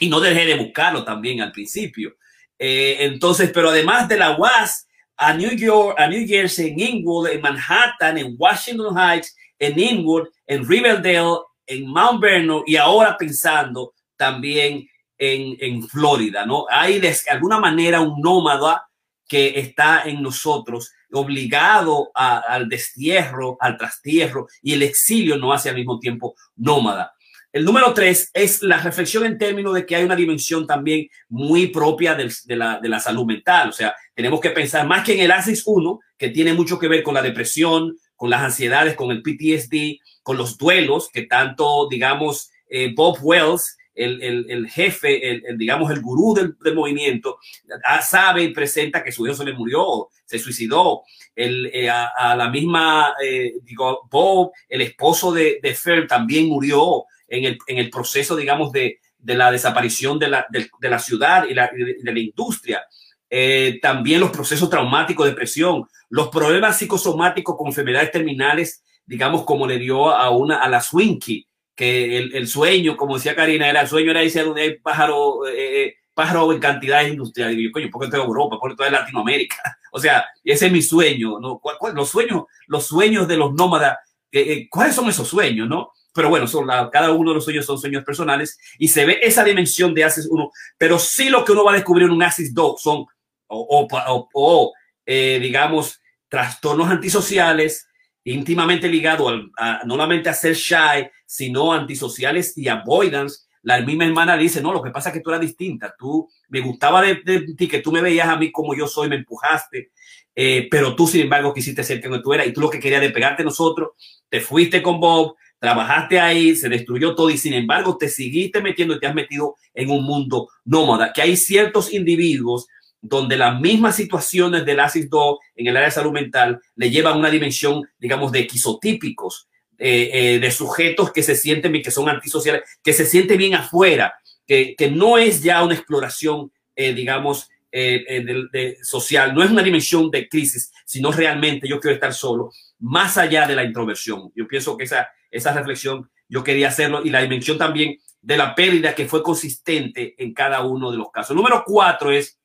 Y no dejé de buscarlo también al principio. Eh, entonces, pero además de la UAS, a New York, a New Jersey, en Inwood, en Manhattan, en Washington Heights, en Inwood, en Riverdale, en Mount Vernon y ahora pensando también en, en Florida, ¿no? Hay de alguna manera un nómada que está en nosotros, obligado al destierro, al trastierro y el exilio no hace al mismo tiempo nómada. El número tres es la reflexión en términos de que hay una dimensión también muy propia de, la, de la salud mental. O sea, tenemos que pensar más que en el ASIS 1, que tiene mucho que ver con la depresión, con las ansiedades, con el PTSD, con los duelos, que tanto, digamos, eh, Bob Wells, el, el, el jefe, el, digamos, el gurú del, del, movimiento, ah, sabe y presenta que su hijo se le murió, se suicidó. El, eh, a, a, la misma, eh, digo, Bob, el esposo de, de Fer, también murió en el, en el proceso, digamos, de, de la desaparición de la, de, de la ciudad y, la, de, la industria. Eh, también los procesos traumáticos, depresión, los problemas psicosomáticos con enfermedades terminales, digamos, como le dio a una, a la Swinky, que el, el sueño, como decía Karina, era el sueño era irse donde hay pájaro, eh, eh pájaro en cantidades industriales. Y yo, coño, ¿por qué estoy en Europa? ¿Por qué estoy en Latinoamérica? O sea, ese es mi sueño, ¿no? Los sueños, los sueños de los nómadas, eh, ¿cuáles son esos sueños, no? Pero bueno, son cada uno de los sueños son sueños personales y se ve esa dimensión de ASIS 1, pero sí lo que uno va a descubrir en un ASIS 2 son, o, eh, digamos, trastornos antisociales íntimamente ligados a, no solamente a ser shy, sino antisociales y avoidance. La misma hermana dice, no, lo que pasa es que tú eras distinta, tú me gustaba de, ti, que tú me veías a mí como yo soy, me empujaste, eh, pero tú sin embargo quisiste ser quien tú eras y tú lo que querías de pegarte nosotros, te fuiste con Bob, trabajaste ahí, se destruyó todo y sin embargo te seguiste metiendo y te has metido en un mundo nómada, que hay ciertos individuos donde las mismas situaciones del ASIS 2 en el área de salud mental le llevan a una dimensión, digamos, de equisotípicos, eh, eh, de sujetos que se sienten bien, que son antisociales, que se sienten bien afuera, que, que no es ya una exploración, eh, digamos, eh, de social, no es una dimensión de crisis, sino realmente yo quiero estar solo, más allá de la introversión. Yo pienso que esa esa reflexión yo quería hacerlo y la dimensión también de la pérdida que fue consistente en cada uno de los casos. Número cuatro es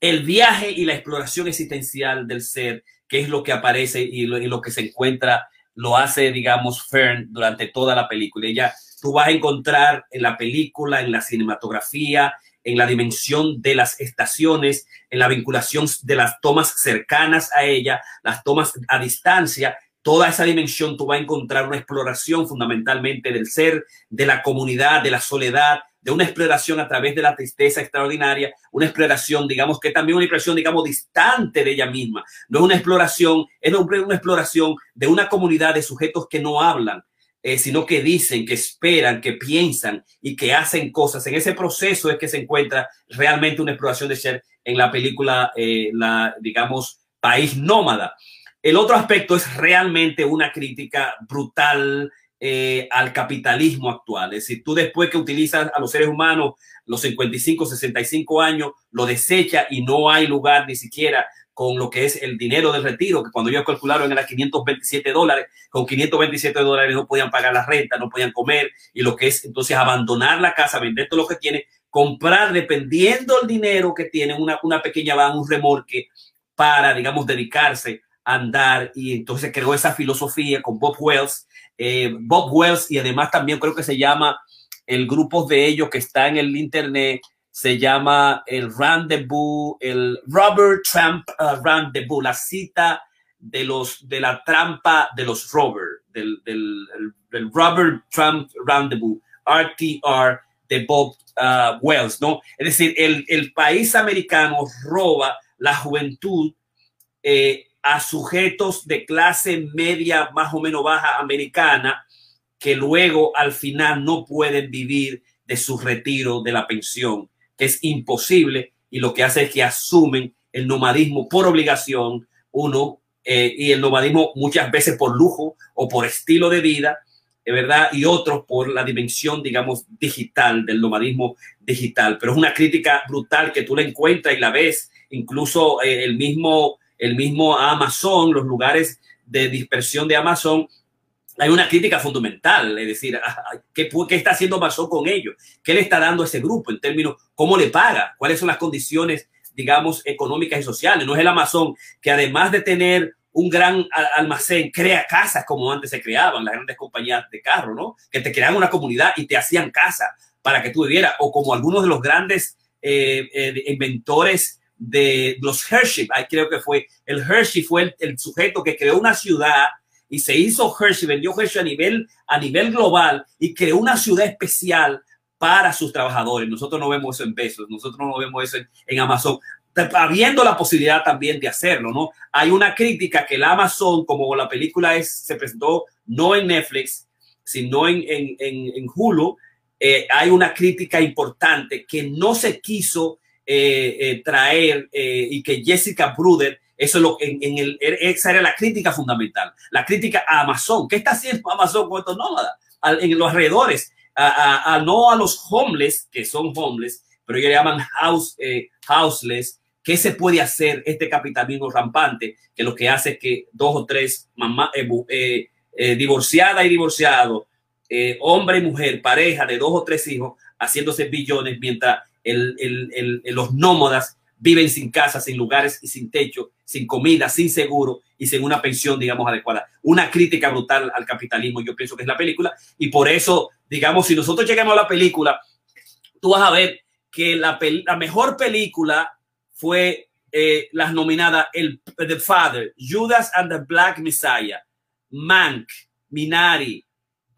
el viaje y la exploración existencial del ser, que es lo que aparece y lo, y lo que se encuentra, lo hace, digamos, Fern durante toda la película. Ella, tú vas a encontrar en la película, en la cinematografía, en la dimensión de las estaciones, en la vinculación de las tomas cercanas a ella, las tomas a distancia, toda esa dimensión tú vas a encontrar una exploración fundamentalmente del ser, de la comunidad, de la soledad, de una exploración a través de la tristeza extraordinaria, una exploración, digamos que también una expresión, digamos, distante de ella misma. No es una exploración, es una exploración de una comunidad de sujetos que no hablan, eh, sino que dicen, que esperan, que piensan y que hacen cosas. En ese proceso es que se encuentra realmente una exploración de ser en la película, eh, la, digamos, País Nómada. El otro aspecto es realmente una crítica brutal eh, al capitalismo actual. Es decir, tú después que utilizas a los seres humanos los 55, 65 años, lo desecha y no hay lugar ni siquiera con lo que es el dinero del retiro, que cuando ellos calcularon era 527 dólares, con 527 dólares no podían pagar la renta, no podían comer, y lo que es entonces abandonar la casa, vender todo lo que tiene, comprar, dependiendo del dinero que tienen, una, una pequeña van, un remolque para, digamos, dedicarse andar y entonces creó esa filosofía con Bob Wells, eh, Bob Wells y además también creo que se llama el grupo de ellos que está en el internet, se llama el Rendezvous, el Robert Trump uh, Rendezvous, la cita de los de la trampa de los Robert, del, del, Robert Trump Rendezvous, RTR, de Bob uh, Wells, ¿no? Es decir, el, el, país americano roba la juventud eh, a sujetos de clase media más o menos baja americana que luego al final no pueden vivir de su retiro de la pensión, que es imposible y lo que hace es que asumen el nomadismo por obligación, uno, eh, y el nomadismo muchas veces por lujo o por estilo de vida, ¿verdad? Y otros por la dimensión, digamos, digital, del nomadismo digital. Pero es una crítica brutal que tú la encuentras y la ves, incluso eh, el, mismo, el mismo Amazon, los lugares de dispersión de Amazon, hay una crítica fundamental, es decir, ¿qué, ¿qué, está haciendo Amazon con ellos? ¿Qué le está dando a ese grupo en términos, cómo le paga? ¿Cuáles son las condiciones, digamos, económicas y sociales? No es el Amazon que además de tener un gran almacén, crea casas como antes se creaban las grandes compañías de carro, ¿no? Que te creaban una comunidad y te hacían casa para que tú vivieras, o como algunos de los grandes eh, eh, inventores de los Hershey, ahí creo que fue, el Hershey fue el, el, sujeto que creó una ciudad y se hizo Hershey, vendió Hershey a nivel, a nivel global y creó una ciudad especial para sus trabajadores. Nosotros no vemos eso en pesos, nosotros no vemos eso en, en Amazon habiendo la posibilidad también de hacerlo, ¿no? Hay una crítica que el Amazon, como la película es, se presentó no en Netflix, sino en, en, en, Hulu, eh, hay una crítica importante que no se quiso traer eh, y que Jessica Bruder, eso es lo en, en el, esa era la crítica fundamental, la crítica a Amazon. ¿Qué está haciendo Amazon con estos nómadas? en los alrededores, a, no a los homeless, que son homeless, pero ellos llaman house, houseless, ¿Qué se puede hacer este capitalismo rampante que lo que hace es que dos o tres mamás eh, eh, eh, divorciada y divorciado, eh, hombre y mujer, pareja de dos o tres hijos, haciéndose billones mientras los nómadas viven sin casa, sin lugares y sin techo, sin comida, sin seguro y sin una pensión, digamos, adecuada. Una crítica brutal al capitalismo, yo pienso que es la película. Y por eso, digamos, si nosotros llegamos a la película, tú vas a ver que la, la mejor película fue eh, las nominadas el The Father, Judas and the Black Messiah, Mank, Minari,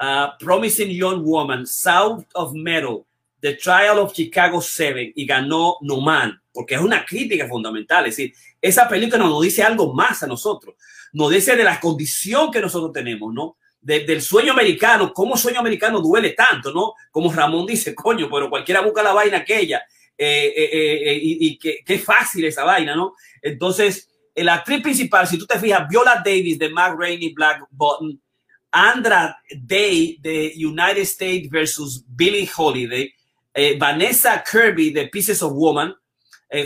uh, Promising Young Woman, South of Metal, The Trial of Chicago 7 y ganó No Man, porque es una crítica fundamental. Es decir, esa película nos dice algo más a nosotros, nos dice de la condición que nosotros tenemos, ¿no? De, del sueño americano, cómo sueño americano duele tanto, ¿no? Como Ramón dice, coño, pero cualquiera busca la vaina aquella eh, eh, eh, y, qué, fácil esa vaina, ¿no? Entonces, la actriz principal, si tú te fijas, Viola Davis de Mac Rainey Black Button, Andra Day de United States versus Billie Holiday, Vanessa Kirby de Pieces of Woman,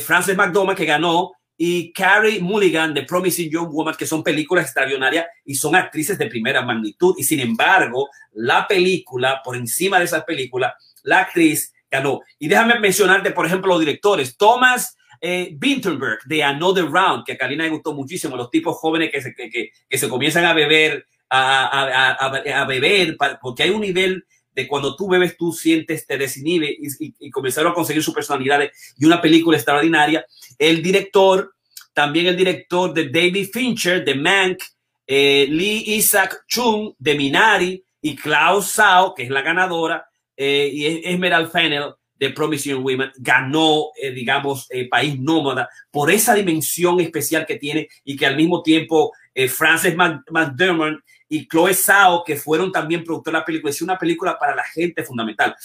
Frances McDormand que ganó y Carrie Mulligan de Promising Young Woman, que son películas extraordinarias y son actrices de primera magnitud. Y sin embargo, la película, por encima de esas películas, la actriz ganó. Y déjame mencionarte, por ejemplo, los directores. Thomas eh, Vinterberg de Another Round, que a Karina le gustó muchísimo, los tipos jóvenes que se, que, que, se comienzan a beber, a, a, a, beber, porque hay un nivel de cuando tú bebes, tú sientes, te desinhibe y, y, comenzaron a conseguir su personalidad y una película extraordinaria. El director, también el director de David Fincher, de Mank, eh, Lee Isaac Chung, de Minari, y Klaus Sao, que es la ganadora, eh, y Esmeralda Fennel de Promising Women ganó, eh, digamos, eh, País Nómada por esa dimensión especial que tiene y que al mismo tiempo eh, Frances McDermott y Chloe Sao, que fueron también productores de la película, es una película para la gente fundamental.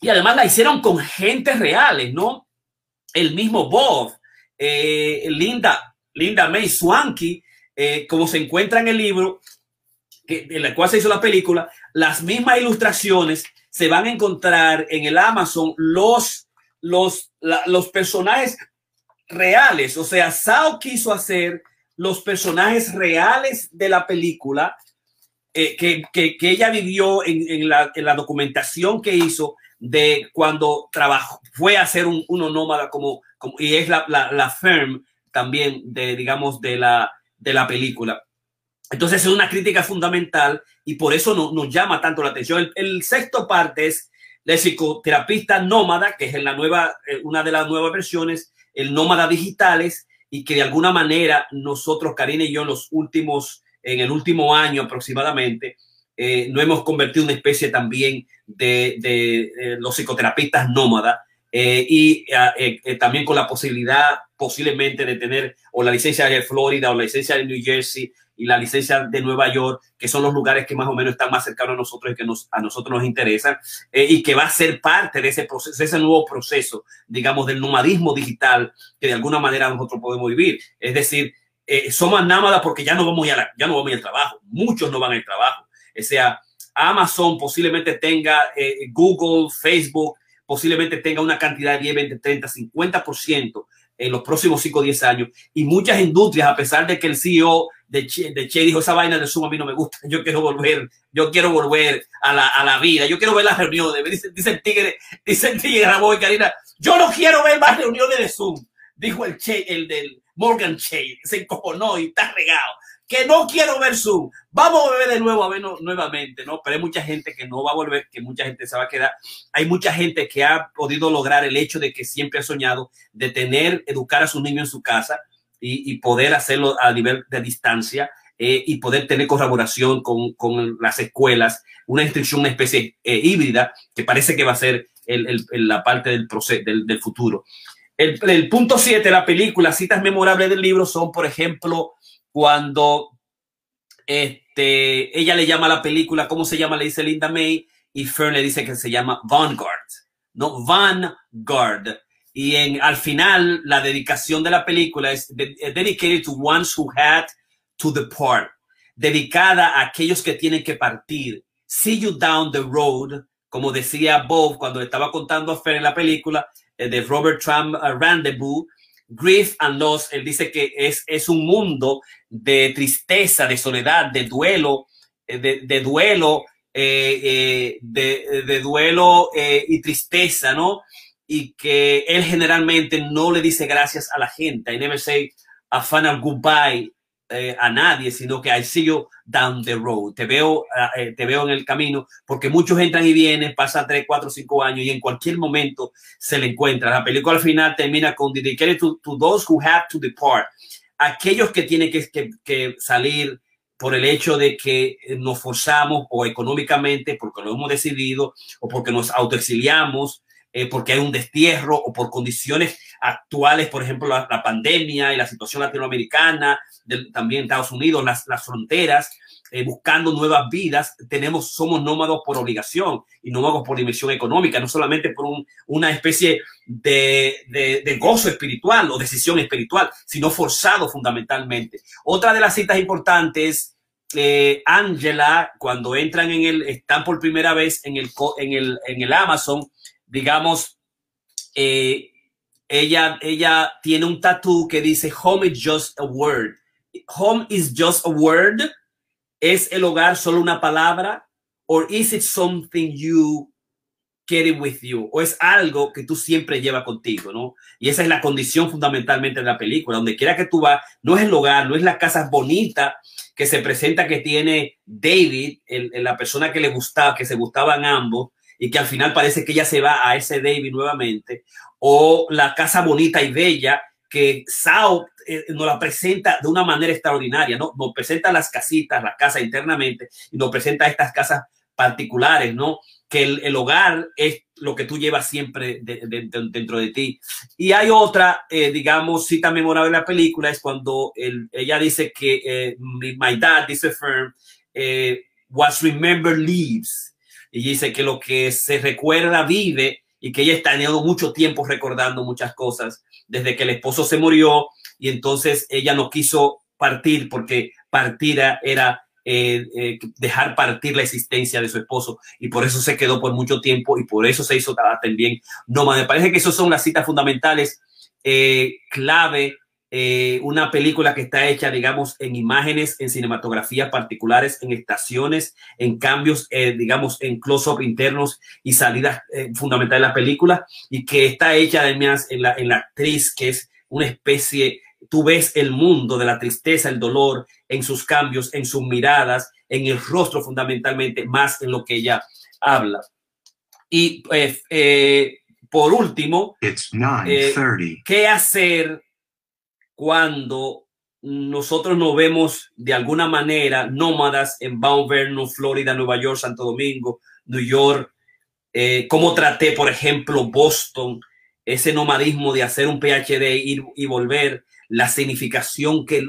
Y además la hicieron con gente reales, ¿no? El mismo Bob, eh, Linda, Linda May Swanky, eh, como se encuentra en el libro, que, en la cual se hizo la película, las mismas ilustraciones se van a encontrar en el Amazon los, los, la, los personajes reales. O sea, Sao quiso hacer los personajes reales de la película eh, que, que, que, ella vivió en, en, la, en, la, documentación que hizo de cuando trabajó, fue a ser un, uno nómada como, y es la, la, la firm también de, digamos, de la, de la película. Entonces es una crítica fundamental y por eso no, nos llama tanto la atención. El, sexto parte es la psicoterapista nómada, que es la nueva, eh, una de las nuevas versiones, el nómada digitales, y que de alguna manera nosotros, Karina y yo, en los últimos en el último año aproximadamente, eh, no hemos convertido en una especie también de, de, los psicoterapistas nómadas eh, y eh, también con la posibilidad posiblemente de tener o la licencia de Florida o la licencia de New Jersey y la licencia de Nueva York, que son los lugares que más o menos están más cercanos a nosotros y que nos, a nosotros nos interesan, y que va a ser parte de ese proceso, de ese nuevo proceso, digamos, del nomadismo digital que de alguna manera nosotros podemos vivir. Es decir, somos nómadas porque ya no vamos a, ya no vamos al trabajo. Muchos no van al trabajo. O sea, Amazon posiblemente tenga, eh, Google, Facebook, posiblemente tenga una cantidad de 10, 20, 30, 50% en los próximos 5 o 10 años. Y muchas industrias, a pesar de que el CEO de Che, de che dijo, esa vaina de Zoom a mí no me gusta, yo quiero volver, yo quiero volver a la, a la vida, yo quiero ver las reuniones. Dice, dice el tigre, dice el tigre Ramón y Karina, yo no quiero ver más reuniones de Zoom. Dijo el Che, el del Morgan Che, se encojonó y está regado que no quiero ver Zoom. Vamos a ver de nuevo a ver nuevamente, ¿no? Pero hay mucha gente que no va a volver, que mucha gente se va a quedar. Hay mucha gente que ha podido lograr el hecho de que siempre ha soñado de tener, educar a sus niños en su casa y, poder hacerlo a nivel de distancia eh, y poder tener colaboración con, con, las escuelas, una instrucción, una especie eh, híbrida que parece que va a ser el, la parte del, proceso, del, futuro. El, punto 7 la película, citas memorables del libro son, por ejemplo, cuando este, ella le llama a la película, ¿cómo se llama? Le dice Linda May y Fern le dice que se llama Vanguard, ¿no? Vanguard. Y en, al final, la dedicación de la película es dedicated to ones who had to depart, dedicada a aquellos que tienen que partir. See you down the road, como decía Bob cuando estaba contando a Fern en la película eh, de Robert Trump uh, Rendezvous, Grief and Loss, él dice que es, es un mundo de tristeza, de soledad, de duelo, eh, de, duelo, eh, eh, de, de, duelo y tristeza, ¿no? Y que él generalmente no le dice gracias a la gente. I never say a final goodbye eh, a nadie, sino que I see you down the road. Te veo, eh, te veo en el camino, porque muchos entran y vienen, pasan 3, 4, 5 años y en cualquier momento se le encuentra. La película al final termina con dedicated to, to those who have to depart. Aquellos que tienen que, que, que salir por el hecho de que nos forzamos o económicamente, porque lo hemos decidido, o porque nos autoexiliamos, eh, porque hay un destierro o por condiciones actuales, por ejemplo, la, la pandemia y la situación latinoamericana, de, también Estados Unidos, las, las fronteras, eh, buscando nuevas vidas, tenemos, somos nómados por obligación y nómados por dimensión económica, no solamente por un, una especie de, de, gozo espiritual o decisión espiritual, sino forzado fundamentalmente. Otra de las citas importantes, eh, Angela, cuando entran en el, están por primera vez en el, en el, en el Amazon, digamos, eh, ella, ella tiene un tatú que dice home is just a word. Home is just a word. ¿Es el hogar solo una palabra? Or is it something you carry with you? ¿O es algo que tú siempre llevas contigo, no? Y esa es la condición fundamentalmente de la película. Donde quiera que tú vas, no es el hogar, no es la casa bonita que se presenta que tiene David, el, la persona que le gustaba, que se gustaban ambos, y que al final parece que ella se va a ese David nuevamente, o la casa bonita y bella que Sao eh, nos la presenta de una manera extraordinaria, ¿no? Nos presenta las casitas, la casa internamente, y nos presenta estas casas particulares, ¿no? Que el, hogar es lo que tú llevas siempre de, de, de, dentro de ti. Y hay otra, eh, digamos, cita memorable de la película, es cuando el, ella dice que eh, my dad, dice Fern, eh, was remember leaves y dice que lo que se recuerda vive y que ella está teniendo mucho tiempo recordando muchas cosas desde que el esposo se murió y entonces ella no quiso partir porque partir era eh, eh, dejar partir la existencia de su esposo. Y por eso se quedó por mucho tiempo y por eso se hizo también no me parece que esas son las citas fundamentales eh, clave eh, una película que está hecha, digamos, en imágenes, en cinematografía particulares, en estaciones, en cambios, eh, digamos, en close-up internos y salidas eh, fundamentales de la película, y que está hecha además en la, en la actriz, que es una especie, tú ves el mundo de la tristeza, el dolor, en sus cambios, en sus miradas, en el rostro fundamentalmente, más en lo que ella habla. Y por último, ¿qué hacer? Cuando nosotros nos vemos de alguna manera nómadas en Mount Vernon, Florida, Nueva York, Santo Domingo, New York, eh, cómo traté, por ejemplo, Boston, ese nomadismo de hacer un PhD, ir y volver, la significación que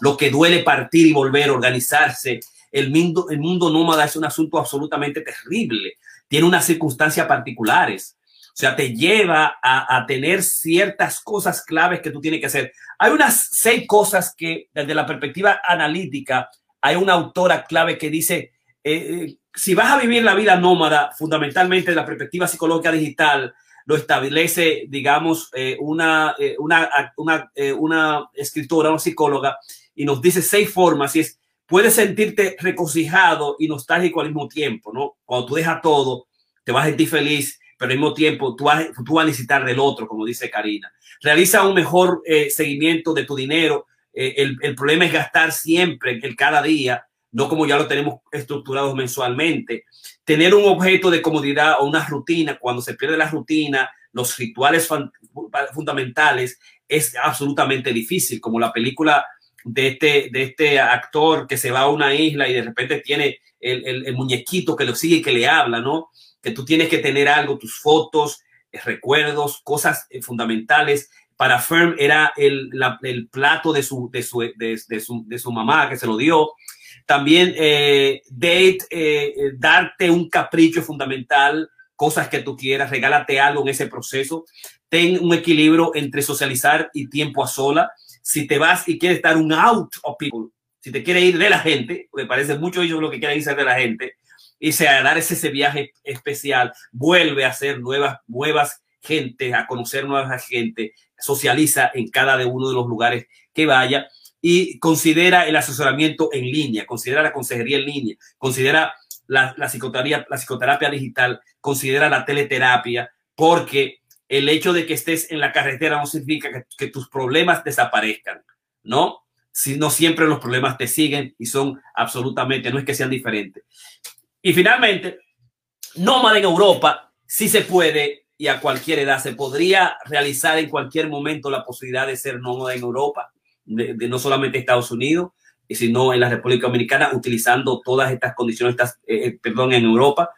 lo que duele partir y volver, organizarse. El mundo, el mundo nómada es un asunto absolutamente terrible. Tiene unas circunstancias particulares. O sea, te lleva a, tener ciertas cosas claves que tú tienes que hacer. Hay unas seis cosas que desde la perspectiva analítica, hay una autora clave que dice, eh, eh si vas a vivir la vida nómada, fundamentalmente de la perspectiva psicológica digital, lo establece, digamos, eh, una, una, una, escritora, una psicóloga, y nos dice seis formas, y es, puedes sentirte regocijado y nostálgico al mismo tiempo, ¿no? Cuando tú dejas todo, te vas a sentir feliz, pero al mismo tiempo tú vas, tú vas a necesitar del otro, como dice Karina. Realiza un mejor seguimiento de tu dinero. El, el, problema es gastar siempre, el cada día, no como ya lo tenemos estructurados mensualmente. Tener un objeto de comodidad o una rutina, cuando se pierde la rutina, los rituales fundamentales, es absolutamente difícil, como la película de este, de este actor que se va a una isla y de repente tiene el, el, el muñequito que lo sigue y que le habla, ¿no? Que tú tienes que tener algo, tus fotos, eh, recuerdos, cosas eh, fundamentales. Para Firm era el, el plato de su, de, su, de, su, de su mamá que se lo dio. También eh, date, eh, darte un capricho fundamental, cosas que tú quieras, regálate algo en ese proceso. Ten un equilibrio entre socializar y tiempo a sola. Si te vas y quieres dar un out of people, si te quieres ir de la gente, me parece mucho ellos lo que quieren irse de la gente, y sea dar ese, viaje especial, vuelve a hacer nuevas, nuevas gente, a conocer nuevas gente, socializa en cada uno de los lugares que vaya y considera el asesoramiento en línea, considera la consejería en línea, considera la, la, psicoterapia, la psicoterapia digital, considera la teleterapia, porque el hecho de que estés en la carretera no significa que, que tus problemas desaparezcan, ¿no? Si no siempre los problemas te siguen y son absolutamente, no es que sean diferentes. Y finalmente, nómada en Europa, sí se puede y a cualquier edad se podría realizar en cualquier momento la posibilidad de ser nómada en Europa de, de no solamente Estados Unidos, sino en la República Dominicana, utilizando todas estas condiciones, estas, eh, perdón, en Europa.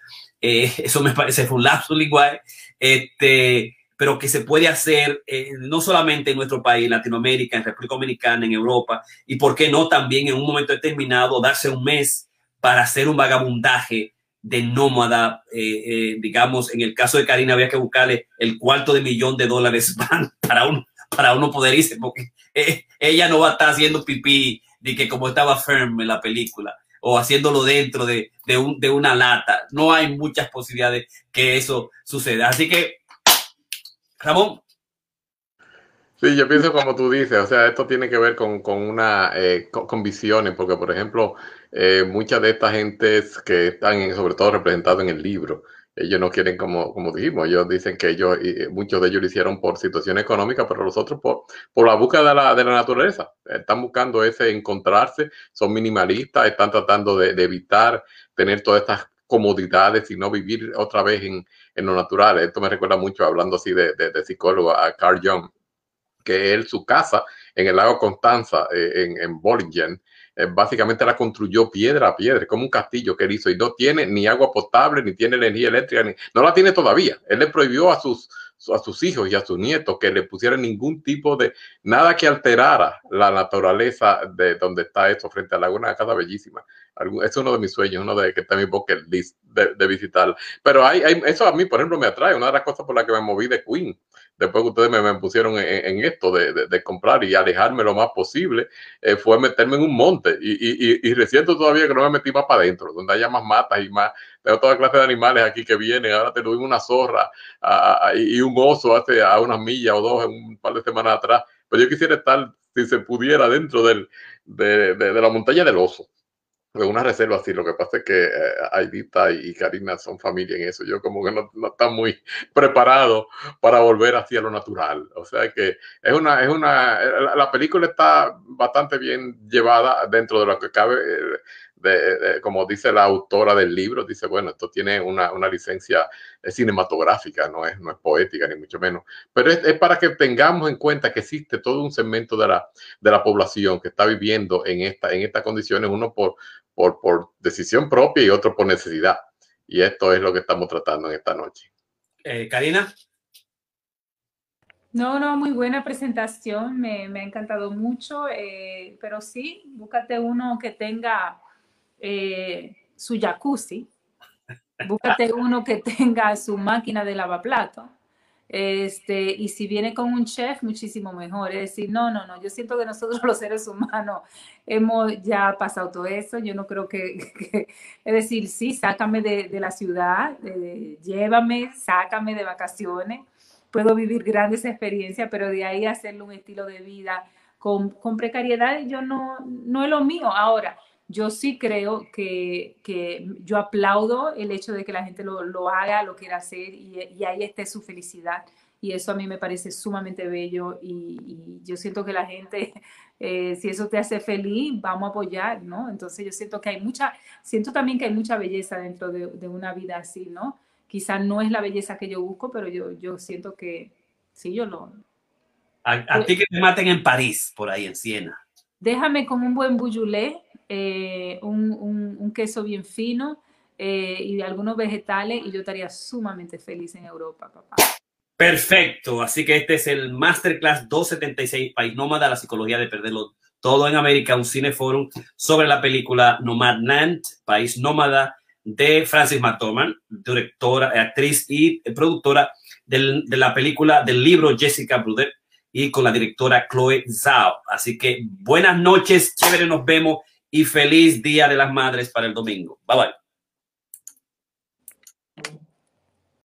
Eh, eso me parece fue un lapso lenguaje, este, pero que se puede hacer eh, no solamente en nuestro país, en Latinoamérica, en República Dominicana, en Europa, y por qué no también en un momento determinado darse un mes para hacer un vagabundaje de nómada, eh, eh, digamos, en el caso de Karina había que buscarle el cuarto de millón de dólares para uno, para uno poder irse, porque eh, ella no va a estar haciendo pipí de que como estaba firme en la película o haciéndolo dentro de, de una lata. No hay muchas posibilidades que eso suceda. Así que, Ramón. Sí, yo pienso como tú dices, o sea, esto tiene que ver con, con una, eh, con, visiones, porque por ejemplo, eh, muchas de estas gentes que están en, sobre todo representadas en el libro, ellos no quieren, como, como dijimos, ellos dicen que ellos, muchos de ellos lo hicieron por situación económica, pero los otros por, por la búsqueda de la, de la naturaleza. Están buscando ese encontrarse, son minimalistas, están tratando de, evitar tener todas estas comodidades y no vivir otra vez en, en, lo natural. Esto me recuerda mucho, hablando así de, de, de psicólogo, a Carl Jung, que él, su casa en el lago Constanza, eh, en, en eh, básicamente la construyó piedra a piedra, como un castillo que él hizo, y no tiene ni agua potable, ni tiene energía eléctrica, ni, no la tiene todavía. Él le prohibió a sus, a sus hijos y a sus nietos que le pusieran ningún tipo de, nada que alterara la naturaleza de donde está esto, frente a la laguna, una casa bellísima. Es uno de mis sueños, uno de que está en mi bucket list de, de visitar. Pero hay, hay, eso a mí, por ejemplo, me atrae, una de las cosas por las que me moví de Queen después que ustedes me, me pusieron en, en esto de, de, comprar y alejarme lo más posible, eh, fue meterme en un monte. Y, y, y, resiento todavía que no me metí más para adentro, donde haya más matas y más. Tengo toda clase de animales aquí que vienen. Ahora te tuvimos una zorra y un oso hace a unas millas o dos, un par de semanas atrás. Pero yo quisiera estar, si se pudiera, dentro del, de, de la montaña del oso una reserva así. Lo que pasa es que eh, Aidita y Karina son familia en eso. Yo como que no, no están muy preparados para volver hacia lo natural. O sea que es una, es una, la película está bastante bien llevada dentro de lo que cabe. Eh, como dice la autora del libro, dice, bueno, esto tiene una, una licencia cinematográfica, no es, no es poética, ni mucho menos, pero es, es, para que tengamos en cuenta que existe todo un segmento de la, de la población que está viviendo en, esta, en estas condiciones, uno por, por, por decisión propia y otro por necesidad. Y esto es lo que estamos tratando en esta noche. Eh, Karina. No, no, muy buena presentación, me, me ha encantado mucho, eh, pero sí, búscate uno que tenga eh, su jacuzzi, búscate uno que tenga su máquina de lavaplato, este, y si viene con un chef, muchísimo mejor. Es decir, no, no, no, yo siento que nosotros los seres humanos hemos ya pasado todo eso. Yo no creo que, es decir, sí, sácame de, de la ciudad, llévame, sácame de vacaciones. Puedo vivir grandes experiencias, pero de ahí hacerle un estilo de vida con, con precariedad, yo no, no es lo mío. Ahora, yo sí creo que, que, yo aplaudo el hecho de que la gente lo, lo haga, lo quiera hacer y, y, ahí esté su felicidad. Y eso a mí me parece sumamente bello y, y yo siento que la gente, eh, si eso te hace feliz, vamos a apoyar, ¿no? Entonces yo siento que hay mucha, siento también que hay mucha belleza dentro de, de una vida así, ¿no? Quizás no es la belleza que yo busco, pero yo, yo siento que sí, yo lo... A, a ti que te maten en París, por ahí en Siena. Déjame con un buen bouillulé eh, un, un, un, queso bien fino eh, y algunos vegetales y yo estaría sumamente feliz en Europa, papá. Perfecto, así que este es el Masterclass 276, País Nómada, la psicología de perderlo todo en América, un cineforum sobre la película Nomadland, País Nómada, de Francis McDormand, directora, actriz y productora del, de la película, del libro Jessica Bruder y con la directora Chloe Zhao. Así que buenas noches, chévere, nos vemos y feliz Día de las Madres para el domingo. Bye bye.